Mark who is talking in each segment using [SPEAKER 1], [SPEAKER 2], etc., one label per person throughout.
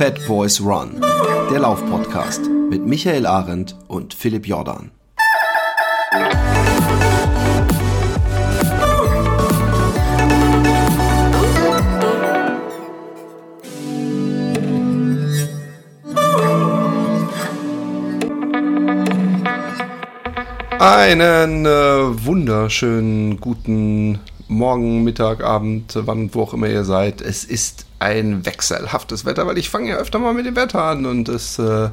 [SPEAKER 1] Fat Boys Run, der Laufpodcast mit Michael Arendt und Philipp Jordan. Einen äh, wunderschönen guten Morgen, Mittag, Abend, wann, wo auch immer ihr seid. Es ist ein wechselhaftes Wetter, weil ich fange ja öfter mal mit dem Wetter an und es, äh,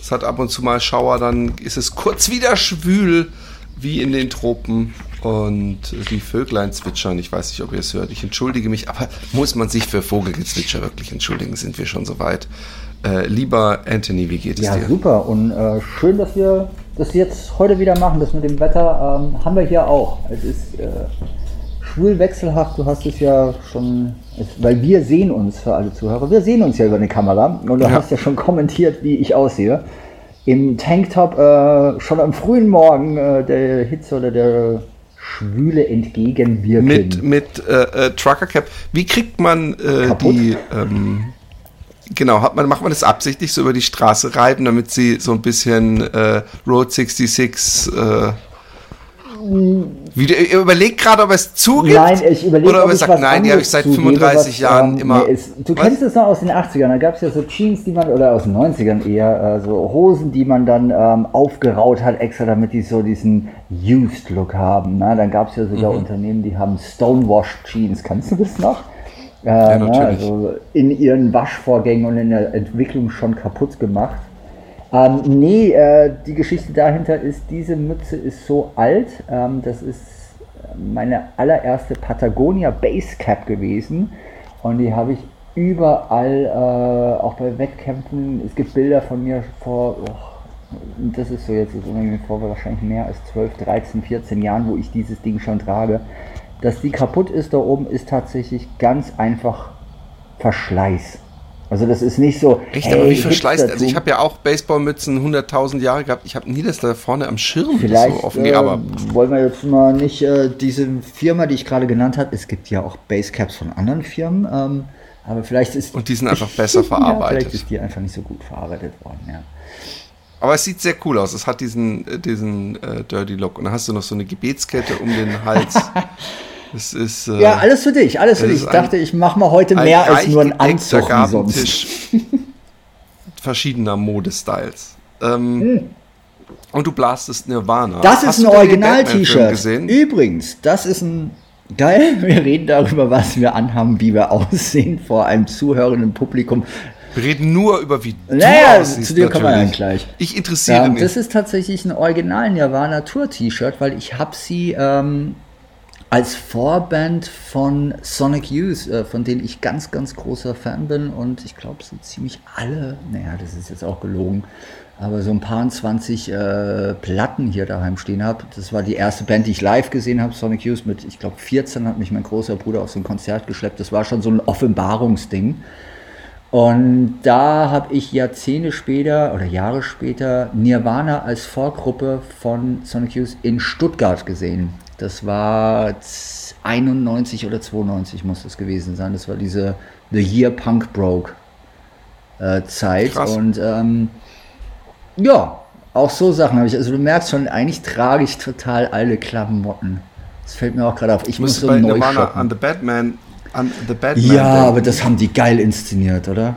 [SPEAKER 1] es hat ab und zu mal Schauer, dann ist es kurz wieder schwül, wie in den Tropen und die Vöglein zwitschern. Ich weiß nicht, ob ihr es hört. Ich entschuldige mich, aber muss man sich für Vogelgezwitscher wirklich entschuldigen? Sind wir schon soweit? Äh, lieber Anthony, wie geht es
[SPEAKER 2] ja,
[SPEAKER 1] dir?
[SPEAKER 2] Ja, super und äh, schön, dass wir das jetzt heute wieder machen. Das mit dem Wetter ähm, haben wir hier auch. Es ist äh, schwul wechselhaft. Du hast es ja schon, weil wir sehen uns für alle Zuhörer. Wir sehen uns ja über eine Kamera und du ja. hast ja schon kommentiert, wie ich aussehe. Im Tanktop äh, schon am frühen Morgen äh, der Hitze oder der Schwüle entgegenwirken.
[SPEAKER 1] Mit, mit äh, äh Trucker Cap. Wie kriegt man die ähm, Genau, hat man, macht man das absichtlich so über die Straße reiten, damit sie so ein bisschen äh, Road 66 äh, wie, ihr überlegt gerade, ob es zugibt?
[SPEAKER 2] Nein, ich überlege
[SPEAKER 1] Oder ob er sagt, nein, die habe ich seit 35 was, Jahren ähm, immer.
[SPEAKER 2] Nee, ist, du was? kennst es noch aus den 80ern, da gab es ja so Jeans, die man, oder aus den 90ern eher, äh, so Hosen, die man dann ähm, aufgeraut hat, extra damit die so diesen Used-Look haben. Ne? Dann gab es ja sogar mhm. Unternehmen, die haben Stonewash Jeans. Kannst du das noch? Äh, ja, ne, also in ihren Waschvorgängen und in der Entwicklung schon kaputt gemacht. Ähm, nee, äh, die Geschichte dahinter ist, diese Mütze ist so alt. Ähm, das ist meine allererste Patagonia Base Cap gewesen. Und die habe ich überall, äh, auch bei Wettkämpfen. Es gibt Bilder von mir vor, oh, das ist so jetzt ist vor wahrscheinlich mehr als 12, 13, 14 Jahren, wo ich dieses Ding schon trage. Dass die kaputt ist da oben, ist tatsächlich ganz einfach Verschleiß. Also das ist nicht so.
[SPEAKER 1] Echt, hey, aber wie verschleißt? Also ich habe ja auch Baseballmützen 100.000 Jahre gehabt. Ich habe nie das da vorne am Schirm
[SPEAKER 2] Vielleicht so offen. Äh, aber wollen wir jetzt mal nicht äh, diese Firma, die ich gerade genannt habe. Es gibt ja auch Basecaps von anderen Firmen. Ähm, aber vielleicht ist
[SPEAKER 1] und die sind einfach besser verarbeitet.
[SPEAKER 2] ja, vielleicht ist die einfach nicht so gut verarbeitet worden. Ja.
[SPEAKER 1] Aber es sieht sehr cool aus. Es hat diesen, äh, diesen äh, Dirty Look. Und dann hast du noch so eine Gebetskette um den Hals.
[SPEAKER 2] Es ist, äh, ja, alles für dich, alles für dich. Ich dachte, ich mache mal heute mehr als nur einen Anzug sonst.
[SPEAKER 1] verschiedener Modestyles. Ähm, hm. Und du blastest Nirvana.
[SPEAKER 2] Das ist Hast ein Original-T-Shirt. Übrigens, das ist ein geil. Wir reden darüber, was wir anhaben, wie wir aussehen vor einem zuhörenden Publikum.
[SPEAKER 1] Wir reden nur über wie
[SPEAKER 2] du naja, aussiehst. Zu dir kommen wir dann gleich.
[SPEAKER 1] Ich interessiere
[SPEAKER 2] ja,
[SPEAKER 1] mich.
[SPEAKER 2] Das ist tatsächlich ein Original Nirvana Tour T-Shirt, weil ich habe sie ähm, als Vorband von Sonic Youth, äh, von denen ich ganz, ganz großer Fan bin und ich glaube, so ziemlich alle, naja, das ist jetzt auch gelogen, aber so ein paar 20 äh, Platten hier daheim stehen habe. Das war die erste Band, die ich live gesehen habe, Sonic Youth mit, ich glaube, 14 hat mich mein großer Bruder auf so ein Konzert geschleppt. Das war schon so ein Offenbarungsding. Und da habe ich Jahrzehnte später oder Jahre später Nirvana als Vorgruppe von Sonic Youth in Stuttgart gesehen. Das war 91 oder 92 muss das gewesen sein. Das war diese The Year Punk Broke äh, Zeit. Krass. Und ähm, ja, auch so Sachen habe ich. Also du merkst schon, eigentlich trage ich total alle Klamotten. Das fällt mir auch gerade auf. Ich muss so neu Nirvana
[SPEAKER 1] an The Batman. An The Batman
[SPEAKER 2] ja, aber das haben die geil inszeniert, oder?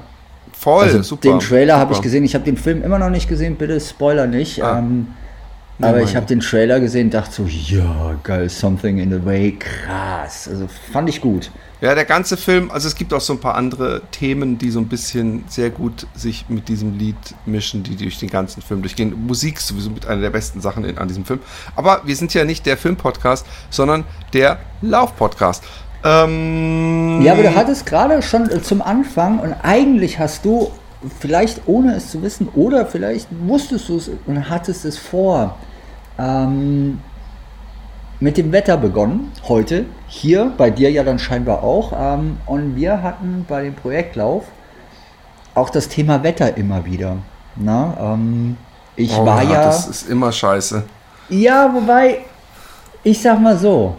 [SPEAKER 1] Voll, also super.
[SPEAKER 2] Den Trailer habe ich gesehen. Ich habe den Film immer noch nicht gesehen. Bitte Spoiler nicht. Ah. Ähm, aber ich habe den Trailer gesehen, dachte so, ja, geil, Something in the Way, krass. Also fand ich gut.
[SPEAKER 1] Ja, der ganze Film, also es gibt auch so ein paar andere Themen, die so ein bisschen sehr gut sich mit diesem Lied mischen, die durch den ganzen Film durchgehen. Musik ist sowieso mit einer der besten Sachen in, an diesem Film. Aber wir sind ja nicht der Film-Podcast, sondern der Lauf-Podcast.
[SPEAKER 2] Ähm ja, aber du hattest gerade schon zum Anfang und eigentlich hast du vielleicht ohne es zu wissen oder vielleicht wusstest du es und hattest es vor ähm, mit dem Wetter begonnen, heute, hier, bei dir ja dann scheinbar auch. Ähm, und wir hatten bei dem Projektlauf auch das Thema Wetter immer wieder. Na, ähm, ich oh, war ja.
[SPEAKER 1] Das ist immer scheiße.
[SPEAKER 2] Ja, wobei, ich sag mal so,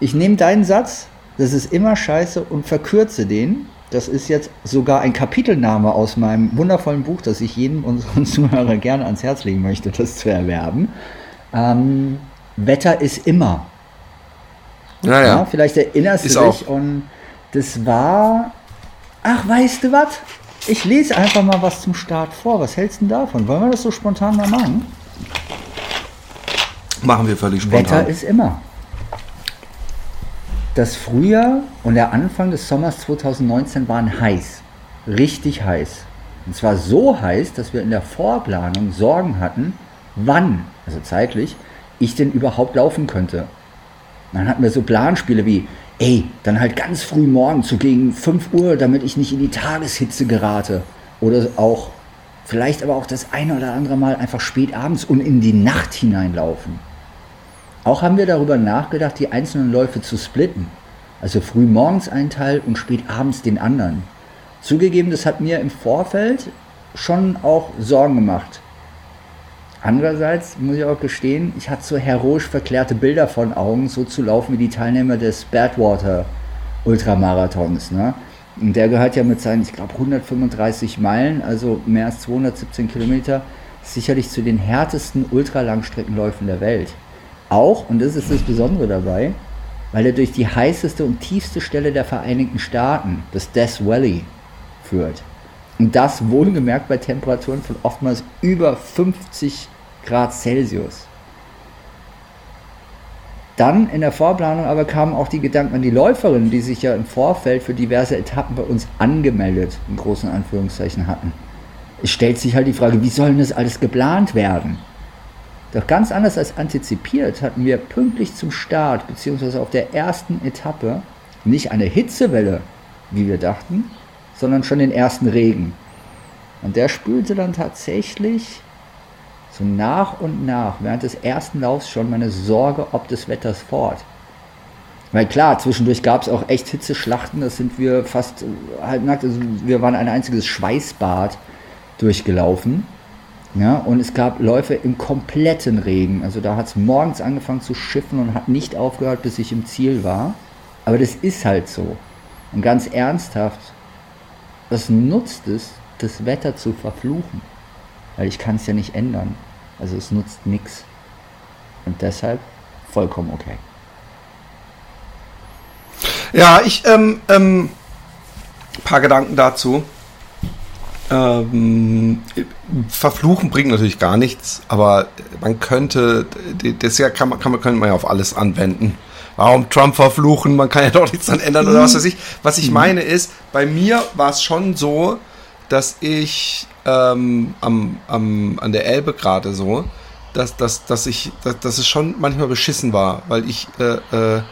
[SPEAKER 2] ich nehme deinen Satz, das ist immer scheiße und verkürze den Das ist jetzt sogar ein Kapitelname aus meinem wundervollen Buch, das ich jedem unserer Zuhörer gerne ans Herz legen möchte, das zu erwerben. Ähm, Wetter ist immer.
[SPEAKER 1] Ja, ja. ja
[SPEAKER 2] vielleicht erinnerst ist du dich. Auch. Und das war. Ach, weißt du was? Ich lese einfach mal was zum Start vor. Was hältst du denn davon? Wollen wir das so spontan mal machen?
[SPEAKER 1] Machen wir völlig spontan.
[SPEAKER 2] Wetter ist immer. Das Frühjahr und der Anfang des Sommers 2019 waren heiß. Richtig heiß. Und zwar so heiß, dass wir in der Vorplanung Sorgen hatten, wann, also zeitlich, ich denn überhaupt laufen könnte. Dann hatten wir so Planspiele wie, ey, dann halt ganz früh morgen zu gegen 5 Uhr, damit ich nicht in die Tageshitze gerate. Oder auch, vielleicht aber auch das eine oder andere Mal einfach spät abends und in die Nacht hineinlaufen. Auch haben wir darüber nachgedacht, die einzelnen Läufe zu splitten. Also früh morgens einen Teil und spät abends den anderen. Zugegeben, das hat mir im Vorfeld schon auch Sorgen gemacht. Andererseits muss ich auch gestehen, ich hatte so heroisch verklärte Bilder von Augen, so zu laufen wie die Teilnehmer des Badwater Ultramarathons. Ne? Und der gehört ja mit seinen, ich glaube, 135 Meilen, also mehr als 217 Kilometer, sicherlich zu den härtesten Ultralangstreckenläufen der Welt. Auch, und das ist das Besondere dabei, weil er durch die heißeste und tiefste Stelle der Vereinigten Staaten, das Death Valley, führt. Und das wohlgemerkt bei Temperaturen von oftmals über 50 Grad Celsius. Dann in der Vorplanung aber kamen auch die Gedanken an die Läuferinnen, die sich ja im Vorfeld für diverse Etappen bei uns angemeldet, in großen Anführungszeichen hatten. Es stellt sich halt die Frage, wie soll denn das alles geplant werden? Doch ganz anders als antizipiert hatten wir pünktlich zum Start bzw. auf der ersten Etappe nicht eine Hitzewelle, wie wir dachten, sondern schon den ersten Regen. Und der spülte dann tatsächlich so nach und nach während des ersten Laufs schon meine Sorge ob des Wetters fort. Weil klar, zwischendurch gab es auch echt Hitzeschlachten, das sind wir fast äh, halbnackt, also wir waren ein einziges Schweißbad durchgelaufen. Ja, und es gab Läufe im kompletten Regen. Also da hat es morgens angefangen zu schiffen und hat nicht aufgehört, bis ich im Ziel war. Aber das ist halt so. Und ganz ernsthaft, was nutzt es, das Wetter zu verfluchen? Weil ich kann es ja nicht ändern. Also es nutzt nichts. Und deshalb vollkommen okay.
[SPEAKER 1] Ja, ich, ähm, ähm, paar Gedanken dazu. Ähm, verfluchen bringt natürlich gar nichts, aber man könnte, das ja kann man, kann man, könnte man ja auf alles anwenden. Warum Trump verfluchen? Man kann ja doch nichts dran ändern oder was weiß ich. Was ich mhm. meine ist, bei mir war es schon so, dass ich ähm, am, am, an der Elbe gerade so, dass, dass, dass, ich, dass, dass es schon manchmal beschissen war, weil ich, äh, äh,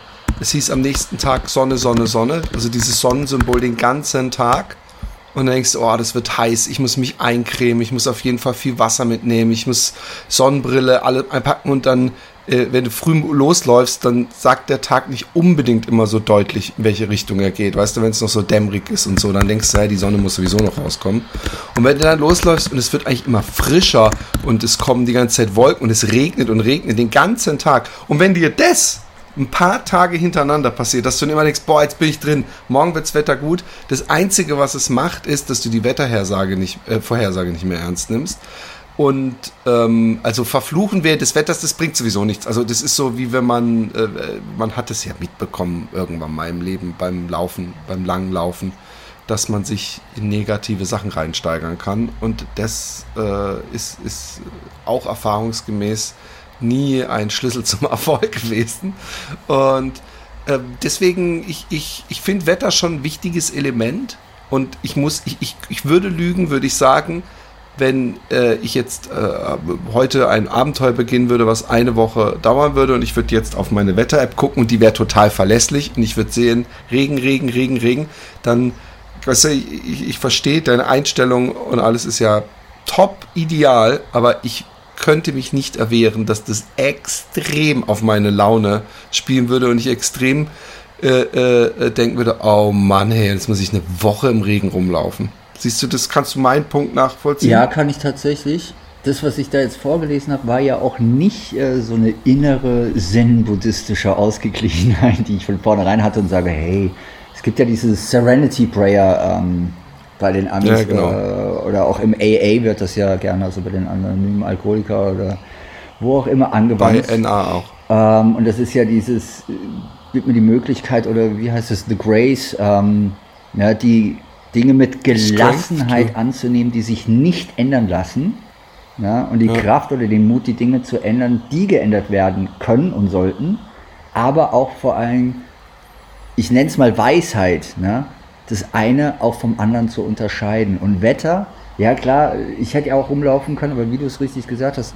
[SPEAKER 1] es hieß am nächsten Tag Sonne, Sonne, Sonne, also dieses Sonnensymbol den ganzen Tag. Und dann denkst du, oh, das wird heiß, ich muss mich eincremen, ich muss auf jeden Fall viel Wasser mitnehmen, ich muss Sonnenbrille alle einpacken und dann äh, wenn du früh losläufst, dann sagt der Tag nicht unbedingt immer so deutlich, in welche Richtung er geht. Weißt du, wenn es noch so dämmerig ist und so, dann denkst du, ja, die Sonne muss sowieso noch rauskommen. Und wenn du dann losläufst und es wird eigentlich immer frischer und es kommen die ganze Zeit Wolken und es regnet und regnet den ganzen Tag. Und wenn dir das ein paar Tage hintereinander passiert, dass du dann immer denkst, boah, jetzt bin ich drin, morgen wirds Wetter gut. Das Einzige, was es macht, ist, dass du die Wetterhersage nicht, äh, Vorhersage nicht mehr ernst nimmst. Und ähm, also verfluchen während des Wetters, das bringt sowieso nichts. Also das ist so, wie wenn man, äh, man hat es ja mitbekommen irgendwann mal im Leben beim Laufen, beim langen Laufen, dass man sich in negative Sachen reinsteigern kann. Und das äh, ist, ist auch erfahrungsgemäß nie ein Schlüssel zum Erfolg gewesen. Und äh, deswegen, ich, ich, ich finde Wetter schon ein wichtiges Element. Und ich muss, ich, ich, ich würde lügen, würde ich sagen, wenn äh, ich jetzt äh, heute ein Abenteuer beginnen würde, was eine Woche dauern würde und ich würde jetzt auf meine Wetter-App gucken und die wäre total verlässlich und ich würde sehen, Regen, Regen, Regen, Regen, dann, weißt du, ich, ich verstehe deine Einstellung und alles ist ja top ideal, aber ich könnte mich nicht erwehren, dass das extrem auf meine Laune spielen würde und ich extrem äh, äh, denken würde, oh Mann, hey, jetzt muss ich eine Woche im Regen rumlaufen. Siehst du, das kannst du meinen Punkt nachvollziehen?
[SPEAKER 2] Ja, kann ich tatsächlich. Das, was ich da jetzt vorgelesen habe, war ja auch nicht äh, so eine innere zen-buddhistische Ausgeglichenheit, die ich von vornherein hatte und sage, hey, es gibt ja dieses Serenity Prayer ähm, bei den Amis
[SPEAKER 1] Ja, genau.
[SPEAKER 2] äh, oder auch im AA wird das ja gerne, also bei den anonymen Alkoholiker oder wo auch immer
[SPEAKER 1] Bei
[SPEAKER 2] angewandt.
[SPEAKER 1] NA auch.
[SPEAKER 2] Ähm, und das ist ja dieses, äh, gibt mir die Möglichkeit, oder wie heißt es, The Grace, ähm, ja, die Dinge mit Gelassenheit anzunehmen, die sich nicht ändern lassen. Ja, und die
[SPEAKER 1] Ja.
[SPEAKER 2] Kraft oder den Mut, die Dinge zu ändern, die geändert werden können und sollten. Aber auch vor allem, ich nenne es mal Weisheit, ne? das eine auch vom anderen zu unterscheiden. Und Wetter, ja klar, ich hätte ja auch rumlaufen können, aber wie du es richtig gesagt hast,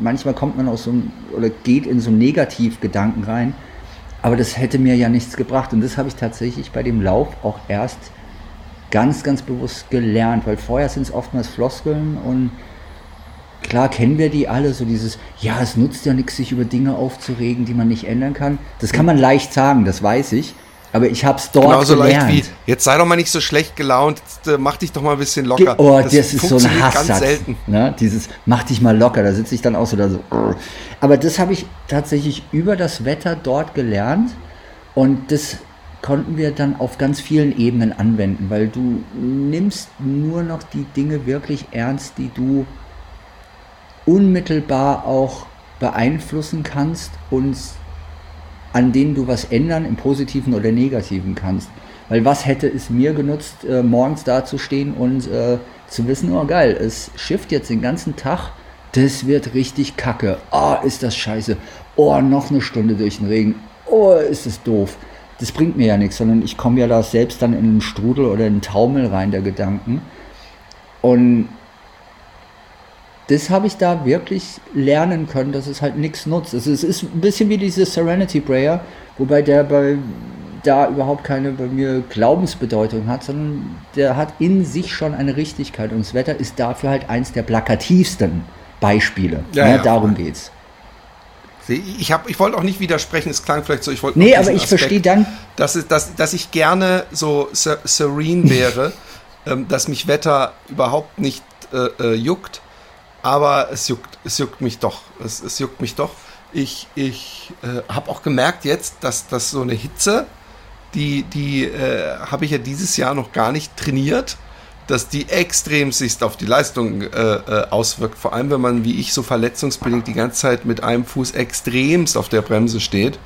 [SPEAKER 2] manchmal kommt man aus so einem, oder geht in so einen Negativgedanken rein, aber das hätte mir ja nichts gebracht. Und das habe ich tatsächlich bei dem Lauf auch erst ganz, ganz bewusst gelernt, weil vorher sind es oftmals Floskeln und klar kennen wir die alle, so dieses, ja, es nutzt ja nichts, sich über Dinge aufzuregen, die man nicht ändern kann. Das kann man leicht sagen, das weiß ich, aber ich habe es dort
[SPEAKER 1] Genauso
[SPEAKER 2] gelernt.
[SPEAKER 1] leicht wie, jetzt sei doch mal nicht so schlecht gelaunt, jetzt, äh, mach dich doch mal ein bisschen locker.
[SPEAKER 2] Oh, das, ist so ein
[SPEAKER 1] funktioniert ganz
[SPEAKER 2] Hasssatz.
[SPEAKER 1] selten.
[SPEAKER 2] Ne? Dieses, mach dich mal locker, da sitze ich dann auch so da so. Aber das habe ich tatsächlich über das Wetter dort gelernt und das konnten wir dann auf ganz vielen Ebenen anwenden, weil du nimmst nur noch die Dinge wirklich ernst, die du unmittelbar auch beeinflussen kannst und an denen du was ändern, im Positiven oder Negativen kannst. Weil was hätte es mir genutzt, äh, morgens dazustehen und äh, zu wissen, oh geil, es schifft jetzt den ganzen Tag, das wird richtig kacke. Oh, ist das scheiße. Oh, noch eine Stunde durch den Regen. Oh, ist das doof. Das bringt mir ja nichts, sondern ich komme ja da selbst dann in einen Strudel oder in einen Taumel rein der Gedanken. Und das habe ich da wirklich lernen können, dass es halt nichts nutzt. Also es ist ein bisschen wie diese Serenity Prayer, wobei der bei da überhaupt keine bei mir Glaubensbedeutung hat, sondern der hat in sich schon eine Richtigkeit und das Wetter ist dafür halt eins der plakativsten Beispiele.
[SPEAKER 1] Ja,
[SPEAKER 2] ne?
[SPEAKER 1] ja,
[SPEAKER 2] Darum geht's.
[SPEAKER 1] Ich, hab- ich wollte auch nicht widersprechen, es klang vielleicht so, ich wollte
[SPEAKER 2] Nee, aber ich verstehe dann,
[SPEAKER 1] dass, dass, dass ich gerne so ser serene wäre, ähm, dass mich Wetter überhaupt nicht äh, äh, juckt, aber es juckt, es juckt mich doch. Es, es juckt mich doch. Ich, ich äh, habe auch gemerkt jetzt, dass, dass so eine Hitze, die, die äh, habe ich ja dieses Jahr noch gar nicht trainiert, dass die extrem sich auf die Leistung äh, äh, auswirkt. Vor allem, wenn man wie ich so verletzungsbedingt die ganze Zeit mit einem Fuß extremst auf der Bremse steht.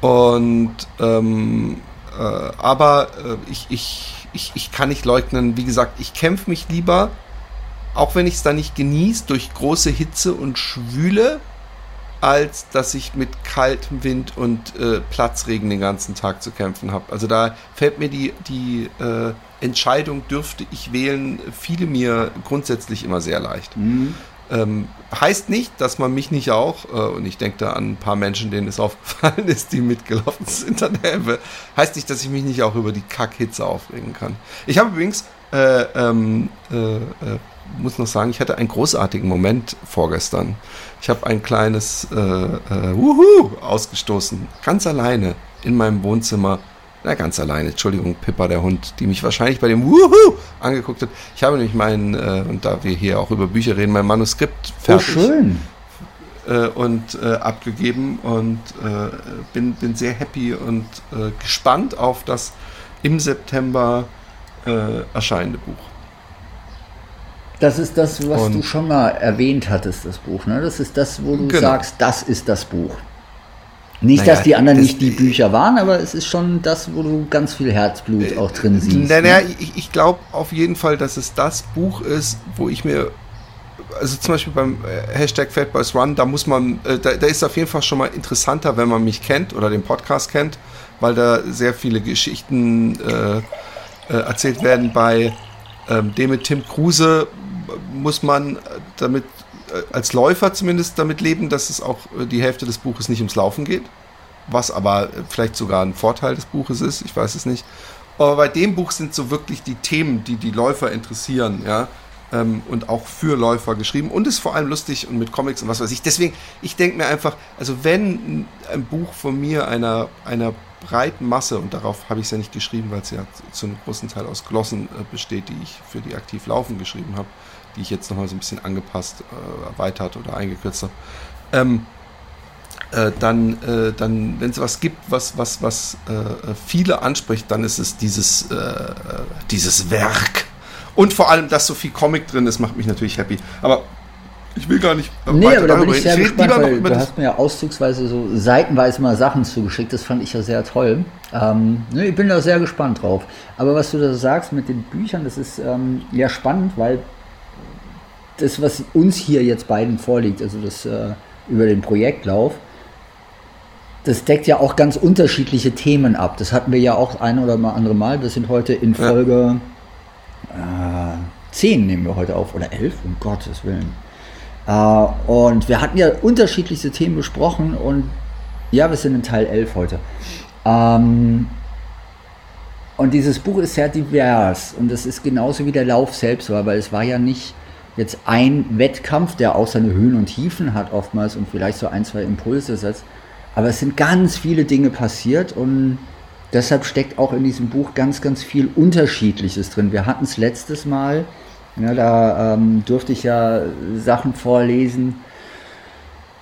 [SPEAKER 1] Und ähm, äh, aber äh, ich, ich, ich, ich kann nicht leugnen, wie gesagt, ich kämpfe mich lieber, auch wenn ich es dann nicht genieße, durch große Hitze und Schwüle, als dass ich mit kaltem Wind und äh, Platzregen den ganzen Tag zu kämpfen habe. Also da fällt mir die, die äh, Entscheidung, dürfte ich wählen, viele mir grundsätzlich immer sehr leicht. Ähm, heißt nicht, dass man mich nicht auch, äh, und ich denke da an ein paar Menschen, denen es aufgefallen ist, die mitgelaufen sind an der Elbe, heißt nicht, dass ich mich nicht auch über die Kackhitze aufregen kann. Ich habe übrigens, äh, ähm, äh, äh, muss noch sagen, ich hatte einen großartigen Moment vorgestern. Ich habe ein kleines äh, äh, Wuhu ausgestoßen, ganz alleine in meinem Wohnzimmer. Na, ganz alleine, Entschuldigung, Pippa, der Hund, die mich wahrscheinlich bei dem Wuhu angeguckt hat. Ich habe nämlich mein, äh, und da wir hier auch über Bücher reden, mein Manuskript
[SPEAKER 2] oh
[SPEAKER 1] fertig
[SPEAKER 2] schön.
[SPEAKER 1] äh, und äh, abgegeben und äh, bin, bin sehr happy und äh, gespannt auf das im September äh, erscheinende Buch.
[SPEAKER 2] Das ist das, was
[SPEAKER 1] Und-
[SPEAKER 2] du schon mal erwähnt hattest, das Buch. Ne? Das ist das, wo du
[SPEAKER 1] Genau.
[SPEAKER 2] sagst, das ist das Buch. Nicht,
[SPEAKER 1] Naja,
[SPEAKER 2] dass die anderen
[SPEAKER 1] das-
[SPEAKER 2] nicht die Bücher waren, aber es ist schon das, wo du ganz viel Herzblut auch drin siehst.
[SPEAKER 1] Naja,
[SPEAKER 2] ne?
[SPEAKER 1] ich, ich glaube auf jeden Fall, dass es das Buch ist, wo ich mir, also zum Beispiel beim äh, Hashtag Fat Boys Run, da muss man, äh, da, da ist auf jeden Fall schon mal interessanter, wenn man mich kennt oder den Podcast kennt, weil da sehr viele Geschichten äh, äh, erzählt werden. Bei ähm, dem mit Tim Kruse muss man äh, damit äh, als Läufer zumindest damit leben, dass es auch äh, die Hälfte des Buches nicht ums Laufen geht. Was aber äh, vielleicht sogar ein Vorteil des Buches ist, ich weiß es nicht. Aber bei dem Buch sind so wirklich die Themen, die die Läufer interessieren, ja, ähm, und auch für Läufer geschrieben und ist vor allem lustig und mit Comics und was weiß ich. Deswegen, ich denke mir einfach, also wenn ein Buch von mir einer, einer breiten Masse, und darauf habe ich es ja nicht geschrieben, weil es ja zu, zu einem großen Teil aus Glossen äh, besteht, die ich für die aktiv laufen geschrieben habe, die ich jetzt nochmal so ein bisschen angepasst, äh, erweitert oder eingekürzt habe. Ähm, äh, dann, äh, dann wenn es was gibt, was, was, was äh, viele anspricht, dann ist es dieses, äh, dieses Werk. Und vor allem, dass so viel Comic drin ist, macht mich natürlich happy. Aber ich will gar nicht.
[SPEAKER 2] Nee, aber da bin ich sehr ich gespannt, weil du hast mir ja auszugsweise so seitenweise mal Sachen zugeschickt. Das fand ich ja sehr toll. Ähm, nee, ich bin da sehr gespannt drauf. Aber was du da sagst mit den Büchern, das ist ähm, ja spannend, weil das, was uns hier jetzt beiden vorliegt, also das äh, über den Projektlauf, das deckt ja auch ganz unterschiedliche Themen ab. Das hatten wir ja auch ein oder mal andere Mal. Wir sind heute in Folge ja. äh, 10 nehmen wir heute auf oder 11, um Gottes Willen. Äh, und wir hatten ja unterschiedlichste Themen besprochen und ja, wir sind in Teil 11 heute. Ähm, und dieses Buch ist sehr divers und das ist genauso wie der Lauf selbst war, weil es war ja nicht jetzt ein Wettkampf, der auch seine Höhen und Tiefen hat oftmals und vielleicht so ein, zwei Impulse setzt, aber es sind ganz viele Dinge passiert und deshalb steckt auch in diesem Buch ganz, ganz viel Unterschiedliches drin. Wir hatten es letztes Mal, ja, da ähm, durfte ich ja Sachen vorlesen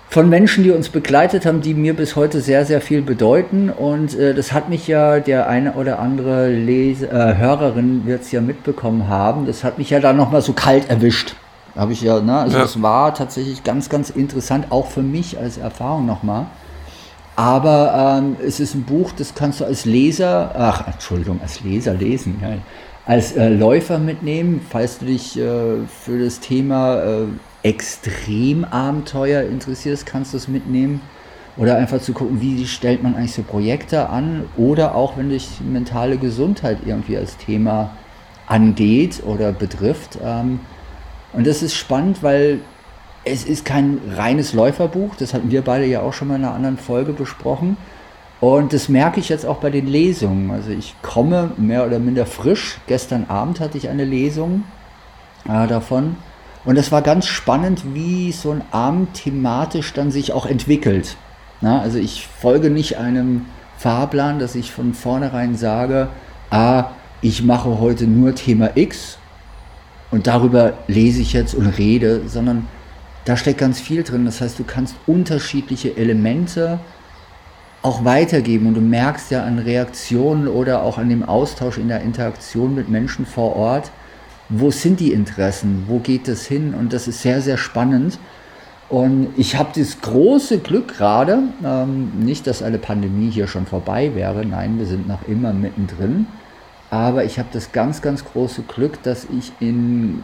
[SPEAKER 2] von Menschen, die uns begleitet haben, die mir bis heute sehr, sehr viel bedeuten. Und äh, das hat mich ja, der eine oder andere Lese, äh, Hörerin wird es ja mitbekommen haben, das hat mich ja da nochmal so kalt erwischt. Habe ich ja, ne? Also ja. das war tatsächlich ganz, ganz interessant, auch für mich als Erfahrung nochmal. Aber ähm, es ist ein Buch, das kannst du als Leser, ach, Entschuldigung, als Leser lesen, ja, als äh, Läufer mitnehmen, falls du dich äh, für das Thema äh, Extremabenteuer interessierst, kannst du es mitnehmen. Oder einfach zu gucken, wie stellt man eigentlich so Projekte an. Oder auch, wenn dich mentale Gesundheit irgendwie als Thema angeht oder betrifft. Ähm, und das ist spannend, weil es ist kein reines Läuferbuch, das hatten wir beide ja auch schon mal in einer anderen Folge besprochen. Und das merke ich jetzt auch bei den Lesungen. Also ich komme mehr oder minder frisch. Gestern Abend hatte ich eine Lesung äh, davon. Und es war ganz spannend, wie so ein Abend thematisch dann sich auch entwickelt. Na, also ich folge nicht einem Fahrplan, dass ich von vornherein sage, ah, ich mache heute nur Thema X und darüber lese ich jetzt und rede, sondern da steckt ganz viel drin. Das heißt, du kannst unterschiedliche Elemente auch weitergeben. Und du merkst ja an Reaktionen oder auch an dem Austausch in der Interaktion mit Menschen vor Ort, wo sind die Interessen, wo geht es hin? Und das ist sehr, sehr spannend. Und ich habe das große Glück gerade, ähm, nicht, dass eine Pandemie hier schon vorbei wäre, nein, wir sind noch immer mittendrin, aber ich habe das ganz, ganz große Glück, dass ich in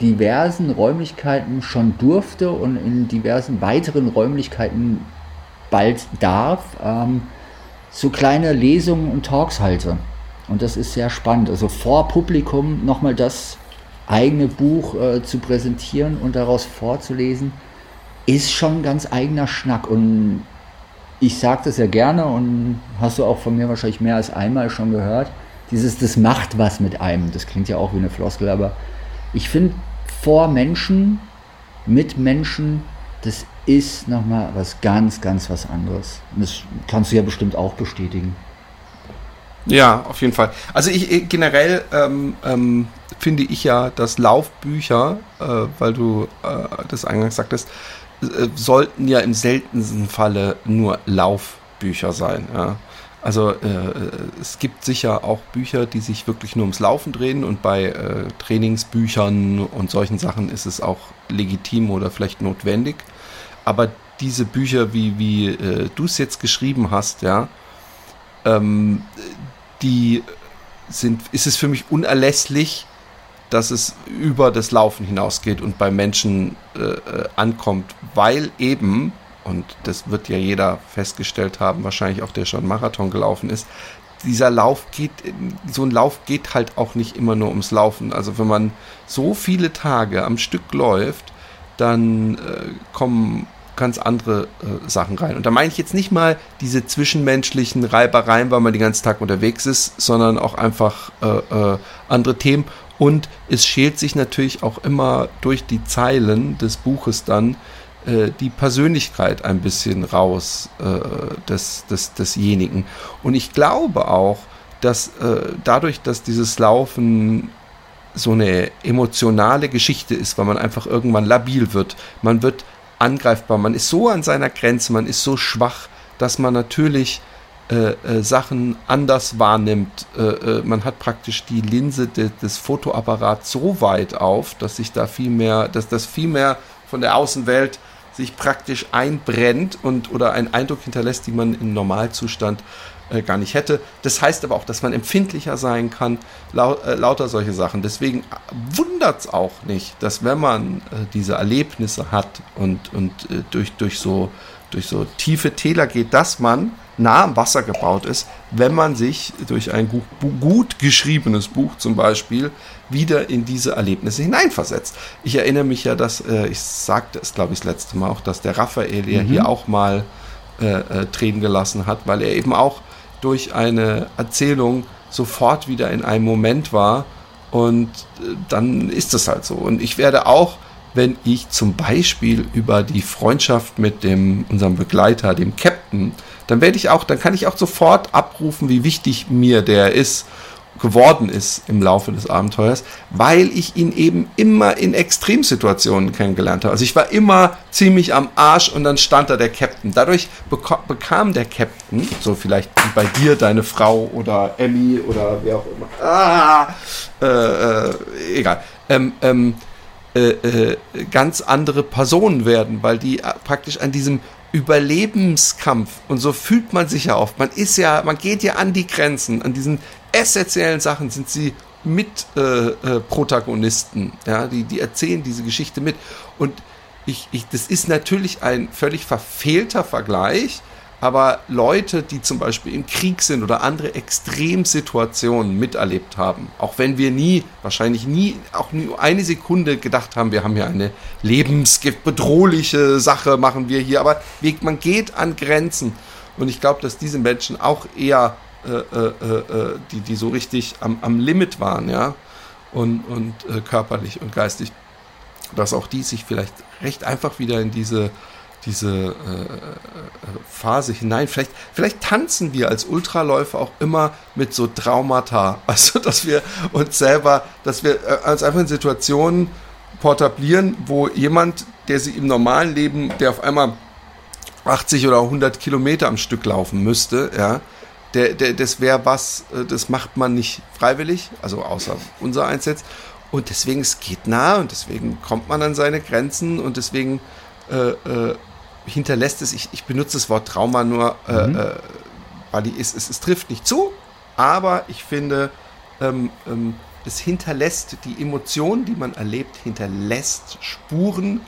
[SPEAKER 2] diversen Räumlichkeiten schon durfte und in diversen weiteren Räumlichkeiten bald darf, ähm, so kleine Lesungen und Talks halte. Und das ist sehr spannend. Also vor Publikum nochmal das eigene Buch äh, zu präsentieren und daraus vorzulesen, ist schon ein ganz eigener Schnack. Und ich sage das ja gerne und hast du auch von mir wahrscheinlich mehr als einmal schon gehört. Dieses, das macht was mit einem. Das klingt ja auch wie eine Floskel, aber ich finde, vor Menschen, mit Menschen, das ist nochmal was ganz, ganz was anderes. das kannst du ja bestimmt auch bestätigen.
[SPEAKER 1] Ja, auf jeden Fall. Also ich generell ähm, ähm, finde ich ja, dass Laufbücher, äh, weil du äh, das eingangs sagtest, äh, sollten ja im seltensten Falle nur Laufbücher sein. Ja. Also äh, es gibt sicher auch Bücher, die sich wirklich nur ums Laufen drehen und bei äh, Trainingsbüchern und solchen Sachen ist es auch legitim oder vielleicht notwendig. Aber diese Bücher, wie, wie äh, du es jetzt geschrieben hast, ja, ähm, die sind, ist es für mich unerlässlich, dass es über das Laufen hinausgeht und bei Menschen äh, äh ankommt, weil eben und das wird ja jeder festgestellt haben, wahrscheinlich auch der schon Marathon gelaufen ist, dieser Lauf geht, so ein Lauf geht halt auch nicht immer nur ums Laufen. Also wenn man so viele Tage am Stück läuft, dann äh, kommen ganz andere äh, Sachen rein. Und da meine ich jetzt nicht mal diese zwischenmenschlichen Reibereien, weil man den ganzen Tag unterwegs ist, sondern auch einfach äh, äh andere Themen. Und es schält sich natürlich auch immer durch die Zeilen des Buches dann die Persönlichkeit ein bisschen raus äh, des, des, desjenigen. Und ich glaube auch, dass äh, dadurch, dass dieses Laufen so eine emotionale Geschichte ist, weil man einfach irgendwann labil wird, man wird angreifbar, man ist so an seiner Grenze, man ist so schwach, dass man natürlich äh, äh, Sachen anders wahrnimmt. Äh, äh, man hat praktisch die Linse de, des Fotoapparats so weit auf, dass sich da viel mehr, dass das viel mehr von der Außenwelt sich praktisch einbrennt und oder einen Eindruck hinterlässt, die man im Normalzustand äh, gar nicht hätte. Das heißt aber auch, dass man empfindlicher sein kann, lau äh, lauter solche Sachen. Deswegen wundert es auch nicht, dass wenn man äh, diese Erlebnisse hat und, und äh, durch, durch, so, durch so tiefe Täler geht, dass man nah am Wasser gebaut ist, wenn man sich durch ein gut, gut geschriebenes Buch zum Beispiel wieder in diese Erlebnisse hineinversetzt. Ich erinnere mich ja, dass, äh, ich sagte es glaube ich das letzte Mal auch, dass der Raphael ja mhm. hier auch mal äh, äh, Tränen gelassen hat, weil er eben auch durch eine Erzählung sofort wieder in einem Moment war und äh, dann ist es halt so. Und ich werde auch wenn ich zum Beispiel über die Freundschaft mit dem, unserem Begleiter, dem Captain, dann werde ich auch, dann kann ich auch sofort abrufen, wie wichtig mir der ist, geworden ist im Laufe des Abenteuers, weil ich ihn eben immer in Extremsituationen kennengelernt habe. Also ich war immer ziemlich am Arsch und dann stand da der Captain. Dadurch bekam der Captain, so vielleicht wie bei dir, deine Frau oder Emmy oder wer auch immer, ah, äh, äh, egal, ähm, ähm, äh, äh, ganz andere Personen werden, weil die praktisch an diesem Überlebenskampf. Und so fühlt man sich ja oft. Man ist ja, man geht ja an die Grenzen, an diesen essentiellen Sachen sind sie mit äh, äh, Protagonisten, ja, die, die erzählen diese Geschichte mit. Und ich, ich, das ist natürlich ein völlig verfehlter Vergleich, aber Leute, die zum Beispiel im Krieg sind oder andere Extremsituationen miterlebt haben, auch wenn wir nie, wahrscheinlich nie, auch nur eine Sekunde gedacht haben, wir haben hier eine lebensbedrohliche Sache, machen wir hier, aber man geht an Grenzen. Und ich glaube, dass diese Menschen auch eher, äh, äh, äh, die, die so richtig am, am Limit waren, ja, und, und äh, körperlich und geistig, dass auch die sich vielleicht recht einfach wieder in diese diese äh, äh, Phase hinein. Vielleicht, vielleicht tanzen wir als Ultraläufer auch immer mit so Traumata. Also, dass wir uns selber, dass wir äh, uns einfach in Situationen portablieren, wo jemand, der sie im normalen Leben, der auf einmal 80 oder 100 Kilometer am Stück laufen müsste, ja, der, der, das wäre was, äh, das macht man nicht freiwillig, also außer unser Einsatz. Und deswegen, es geht nah und deswegen kommt man an seine Grenzen und deswegen äh, äh, hinterlässt es, ich, ich benutze das Wort Trauma nur, äh, mhm. äh, weil die, es, es, es, trifft nicht zu, aber ich finde, ähm, ähm, es hinterlässt die Emotionen, die man erlebt, hinterlässt Spuren,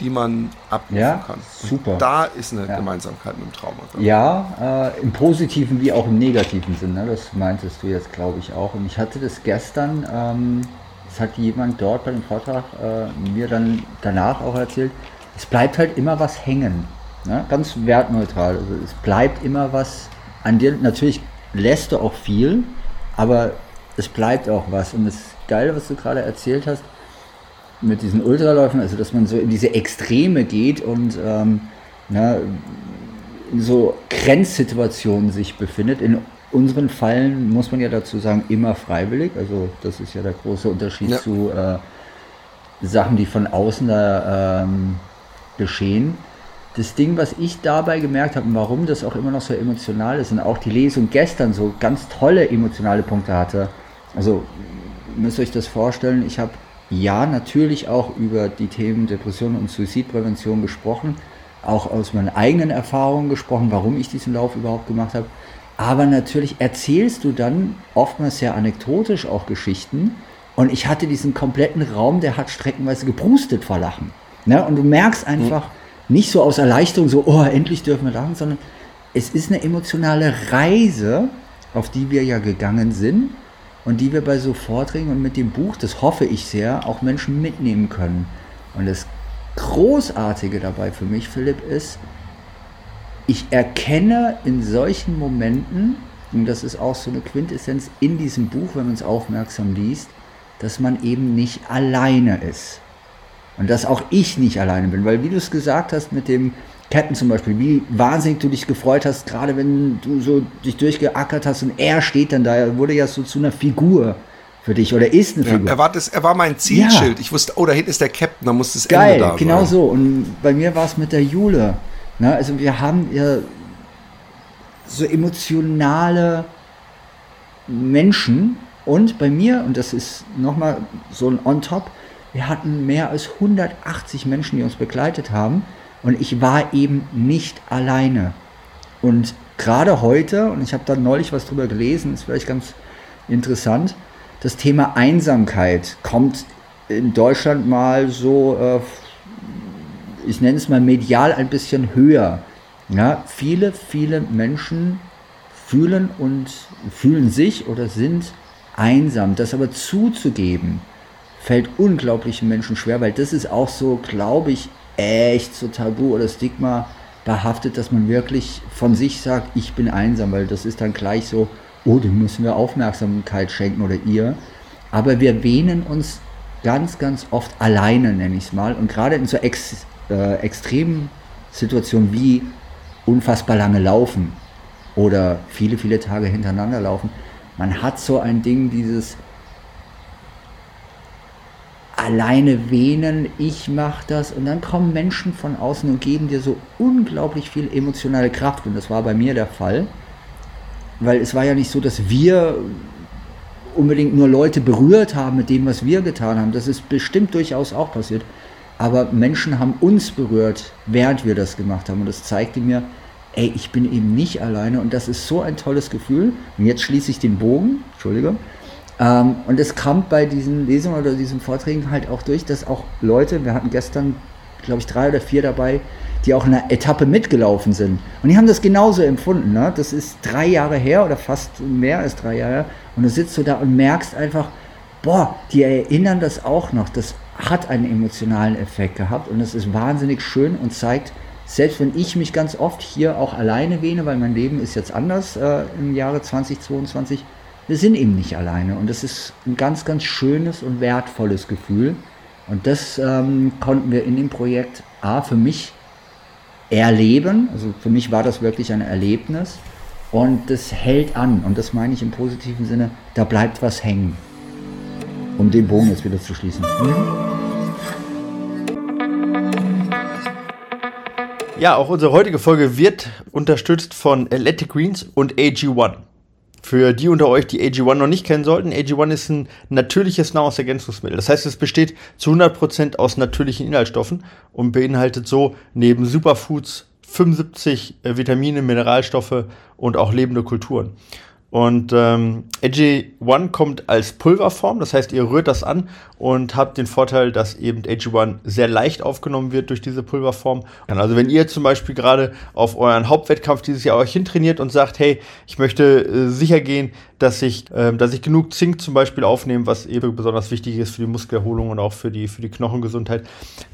[SPEAKER 1] die man abrufen ja, kann.
[SPEAKER 2] Und super.
[SPEAKER 1] Da ist eine ja. Gemeinsamkeit mit dem Trauma.
[SPEAKER 2] Ja, äh, im positiven wie auch im negativen Sinne. Das meintest du jetzt, glaube ich, auch. Und ich hatte das gestern, ähm, das hat jemand dort bei dem Vortrag äh, mir dann danach auch erzählt, es bleibt halt immer was hängen. Ne? Ganz wertneutral. Also es bleibt immer was an dir. Natürlich lässt du auch viel, aber es bleibt auch was. Und das Geile, was du gerade erzählt hast, mit diesen Ultraläufen, also dass man so in diese Extreme geht und ähm, ne, in so Grenzsituationen sich befindet. In unseren Fallen muss man ja dazu sagen, immer freiwillig. Also das ist ja der große Unterschied ja. zu äh, Sachen, die von außen da ähm, geschehen. Das Ding, was ich dabei gemerkt habe und warum das auch immer noch so emotional ist und auch die Lesung gestern so ganz tolle emotionale Punkte hatte. Also müsst ihr euch das vorstellen, ich habe ja natürlich auch über die Themen Depression und Suizidprävention gesprochen, auch aus meinen eigenen Erfahrungen gesprochen, warum ich diesen Lauf überhaupt gemacht habe. Aber natürlich erzählst du dann oftmals sehr anekdotisch auch Geschichten. Und ich hatte diesen kompletten Raum, der hat streckenweise gebrustet vor Lachen. Ne? Und du merkst einfach mhm. nicht so aus Erleichterung, so, oh, endlich dürfen wir lachen, sondern es ist eine emotionale Reise, auf die wir ja gegangen sind und die wir bei so Vorträgen und mit dem Buch, das hoffe ich sehr, auch Menschen mitnehmen können. Und das Großartige dabei für mich, Philipp, ist, ich erkenne in solchen Momenten, und das ist auch so eine Quintessenz in diesem Buch, wenn man es aufmerksam liest, dass man eben nicht alleine ist. Und dass auch ich nicht alleine bin, weil wie du es gesagt hast mit dem Captain zum Beispiel, wie wahnsinnig du dich gefreut hast, gerade wenn du so dich durchgeackert hast und er steht dann da, er wurde ja so zu einer Figur für dich oder ist eine Figur.
[SPEAKER 1] Ja, er, war das, er war mein Zielschild. Ja. Ich wusste, oh, da hinten ist der Captain, da muss das
[SPEAKER 2] Geil, Ende da genau sein. so. Und bei mir war es mit der Jule. Ne? Also wir haben ja so emotionale Menschen und bei mir, und das ist nochmal so ein On-Top, wir hatten mehr als 180 Menschen, die uns begleitet haben und ich war eben nicht alleine. Und gerade heute, und ich habe da neulich was drüber gelesen, ist vielleicht ganz interessant, das Thema Einsamkeit kommt in Deutschland mal so, äh, ich nenne es mal medial ein bisschen höher. Ja, viele, viele Menschen fühlen und fühlen sich oder sind einsam. Das aber zuzugeben, fällt unglaublichen Menschen schwer, weil das ist auch so, glaube ich, echt so tabu oder Stigma behaftet, dass man wirklich von sich sagt, ich bin einsam, weil das ist dann gleich so, oh, dem müssen wir Aufmerksamkeit schenken oder ihr. Aber wir wähnen uns ganz, ganz oft alleine, nenne ich es mal. Und gerade in so ex, äh, extremen Situationen wie unfassbar lange laufen oder viele, viele Tage hintereinander laufen, man hat so ein Ding, dieses alleine wähnen, ich mache das und dann kommen Menschen von außen und geben dir so unglaublich viel emotionale Kraft und das war bei mir der Fall, weil es war ja nicht so, dass wir unbedingt nur Leute berührt haben mit dem, was wir getan haben. Das ist bestimmt durchaus auch passiert. Aber Menschen haben uns berührt, während wir das gemacht haben. Und das zeigte mir, ey, ich bin eben nicht alleine. Und das ist so ein tolles Gefühl. Und jetzt schließe ich den Bogen, Entschuldigung. Ähm, und es kam bei diesen Lesungen oder diesen Vorträgen halt auch durch, dass auch Leute, wir hatten gestern, glaube ich, drei oder vier dabei, die auch in einer Etappe mitgelaufen sind. Und die haben das genauso empfunden. Ne? Das ist drei Jahre her oder fast mehr als drei Jahre. Und du sitzt so da und merkst einfach, boah, die erinnern das auch noch. Das hat einen emotionalen Effekt gehabt und es ist wahnsinnig schön und zeigt, selbst wenn ich mich ganz oft hier auch alleine wähne, weil mein Leben ist jetzt anders äh, im Jahre 2022, wir sind eben nicht alleine und das ist ein ganz, ganz schönes und wertvolles Gefühl. Und das ähm, konnten wir in dem Projekt A für mich erleben. Also für mich war das wirklich ein Erlebnis. Und das hält an. Und das meine ich im positiven Sinne, da bleibt was hängen. Um den Bogen jetzt wieder zu schließen.
[SPEAKER 3] Ja, auch unsere heutige Folge wird unterstützt von Athletic Greens und AG1. Für die unter euch, die AG1 noch nicht kennen sollten, AG1 ist ein natürliches Nahrungsergänzungsmittel. Das heißt, es besteht zu 100% aus natürlichen Inhaltsstoffen und beinhaltet so neben Superfoods 75 äh, Vitamine, Mineralstoffe und auch lebende Kulturen. Und ähm, AG1 kommt als Pulverform, das heißt, ihr rührt das an und habt den Vorteil, dass eben AG1 sehr leicht aufgenommen wird durch diese Pulverform. Also wenn ihr zum Beispiel gerade auf euren Hauptwettkampf dieses Jahr euch hintrainiert und sagt, hey, ich möchte äh, sicher gehen, dass ich, äh, dass ich genug Zink zum Beispiel aufnehme, was eben besonders wichtig ist für die Muskelerholung und auch für die, für die Knochengesundheit,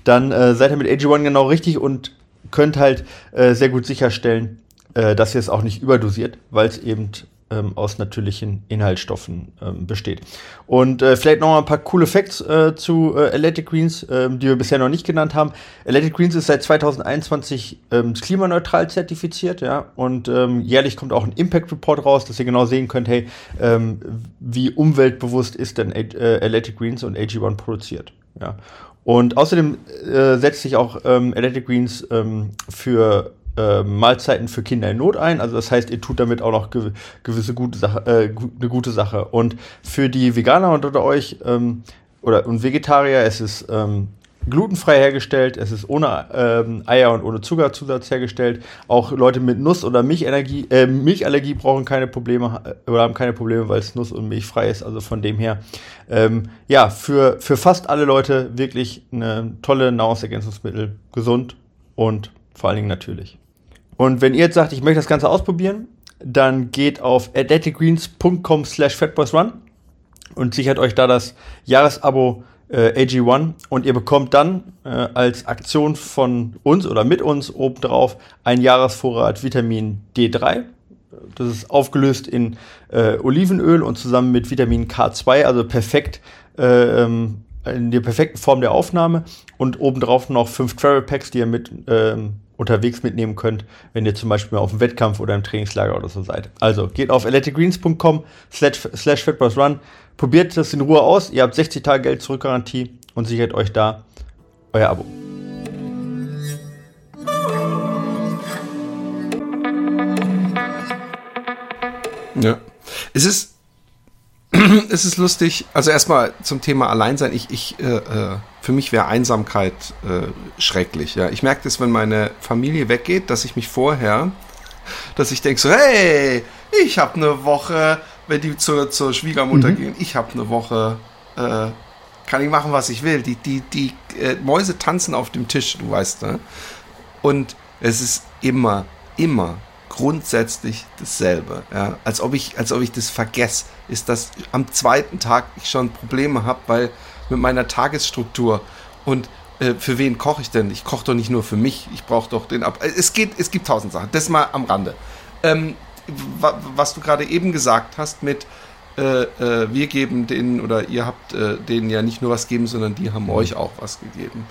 [SPEAKER 3] dann äh, seid ihr mit AG1 genau richtig und könnt halt äh, sehr gut sicherstellen, äh, dass ihr es auch nicht überdosiert, weil es eben ähm, aus natürlichen Inhaltsstoffen ähm, besteht. Und äh, vielleicht noch mal ein paar coole Facts äh, zu äh, Athletic Greens, ähm, die wir bisher noch nicht genannt haben. Athletic Greens ist seit 2021 ähm, klimaneutral zertifiziert, ja, und ähm, jährlich kommt auch ein Impact Report raus, dass ihr genau sehen könnt, hey, ähm, wie umweltbewusst ist denn äh, Athletic Greens und AG1 produziert, ja. Und außerdem äh, setzt sich auch ähm, Athletic Greens ähm, für äh, Mahlzeiten für Kinder in Not ein. Also das heißt, ihr tut damit auch noch gew gewisse gute Sache, äh, eine gute Sache. Und für die Veganer unter euch ähm, oder und Vegetarier, es ist ähm, glutenfrei hergestellt, es ist ohne ähm, Eier und ohne Zuckerzusatz hergestellt. Auch Leute mit Nuss- oder Milchenergie, äh, Milchallergie brauchen keine Probleme äh, oder haben keine Probleme, weil es Nuss- und Milch frei ist. Also von dem her, ähm, ja, für, für fast alle Leute wirklich eine tolle Nahrungsergänzungsmittel, gesund und vor allen Dingen natürlich. Und wenn ihr jetzt sagt, ich möchte das Ganze ausprobieren, dann geht auf athleticgreens.com slash fatboysrun und sichert euch da das Jahresabo äh, AG1 und ihr bekommt dann äh, als Aktion von uns oder mit uns obendrauf ein Jahresvorrat Vitamin D3. Das ist aufgelöst in äh, Olivenöl und zusammen mit Vitamin K2, also perfekt äh, ähm, in der perfekten Form der Aufnahme und obendrauf noch fünf Travel Packs, die ihr mit ähm, unterwegs mitnehmen könnt, wenn ihr zum Beispiel auf dem Wettkampf oder im Trainingslager oder so seid. Also geht auf athleticgreens.com slash, slash run, probiert das in Ruhe aus, ihr habt 60 Tage Geld zurückgarantie und sichert euch da euer Abo.
[SPEAKER 1] Ja. Es ist, es ist lustig, also erstmal zum Thema Alleinsein. Ich, ich, äh, äh, für mich wäre Einsamkeit äh, schrecklich. Ja, ich merke das, wenn meine Familie weggeht, dass ich mich vorher, dass ich denke so, hey, ich habe eine Woche, wenn die zur, zur Schwiegermutter mhm. gehen, ich habe eine Woche, äh, kann ich machen, was ich will. Die, die, die äh, Mäuse tanzen auf dem Tisch, du weißt, ne? Und es ist immer, immer grundsätzlich dasselbe. Ja? Als, ob ich, als ob ich das vergesse, ist, dass am zweiten Tag ich schon Probleme habe, weil mit meiner Tagesstruktur und äh, für wen koche ich denn? Ich koche doch nicht nur für mich, ich brauche doch den Ab. Es geht, es gibt tausend Sachen. Das mal am Rande. Ähm, was du gerade eben gesagt hast mit äh, äh, wir geben denen oder ihr habt äh, denen ja nicht nur was gegeben, sondern die haben euch auch was gegeben.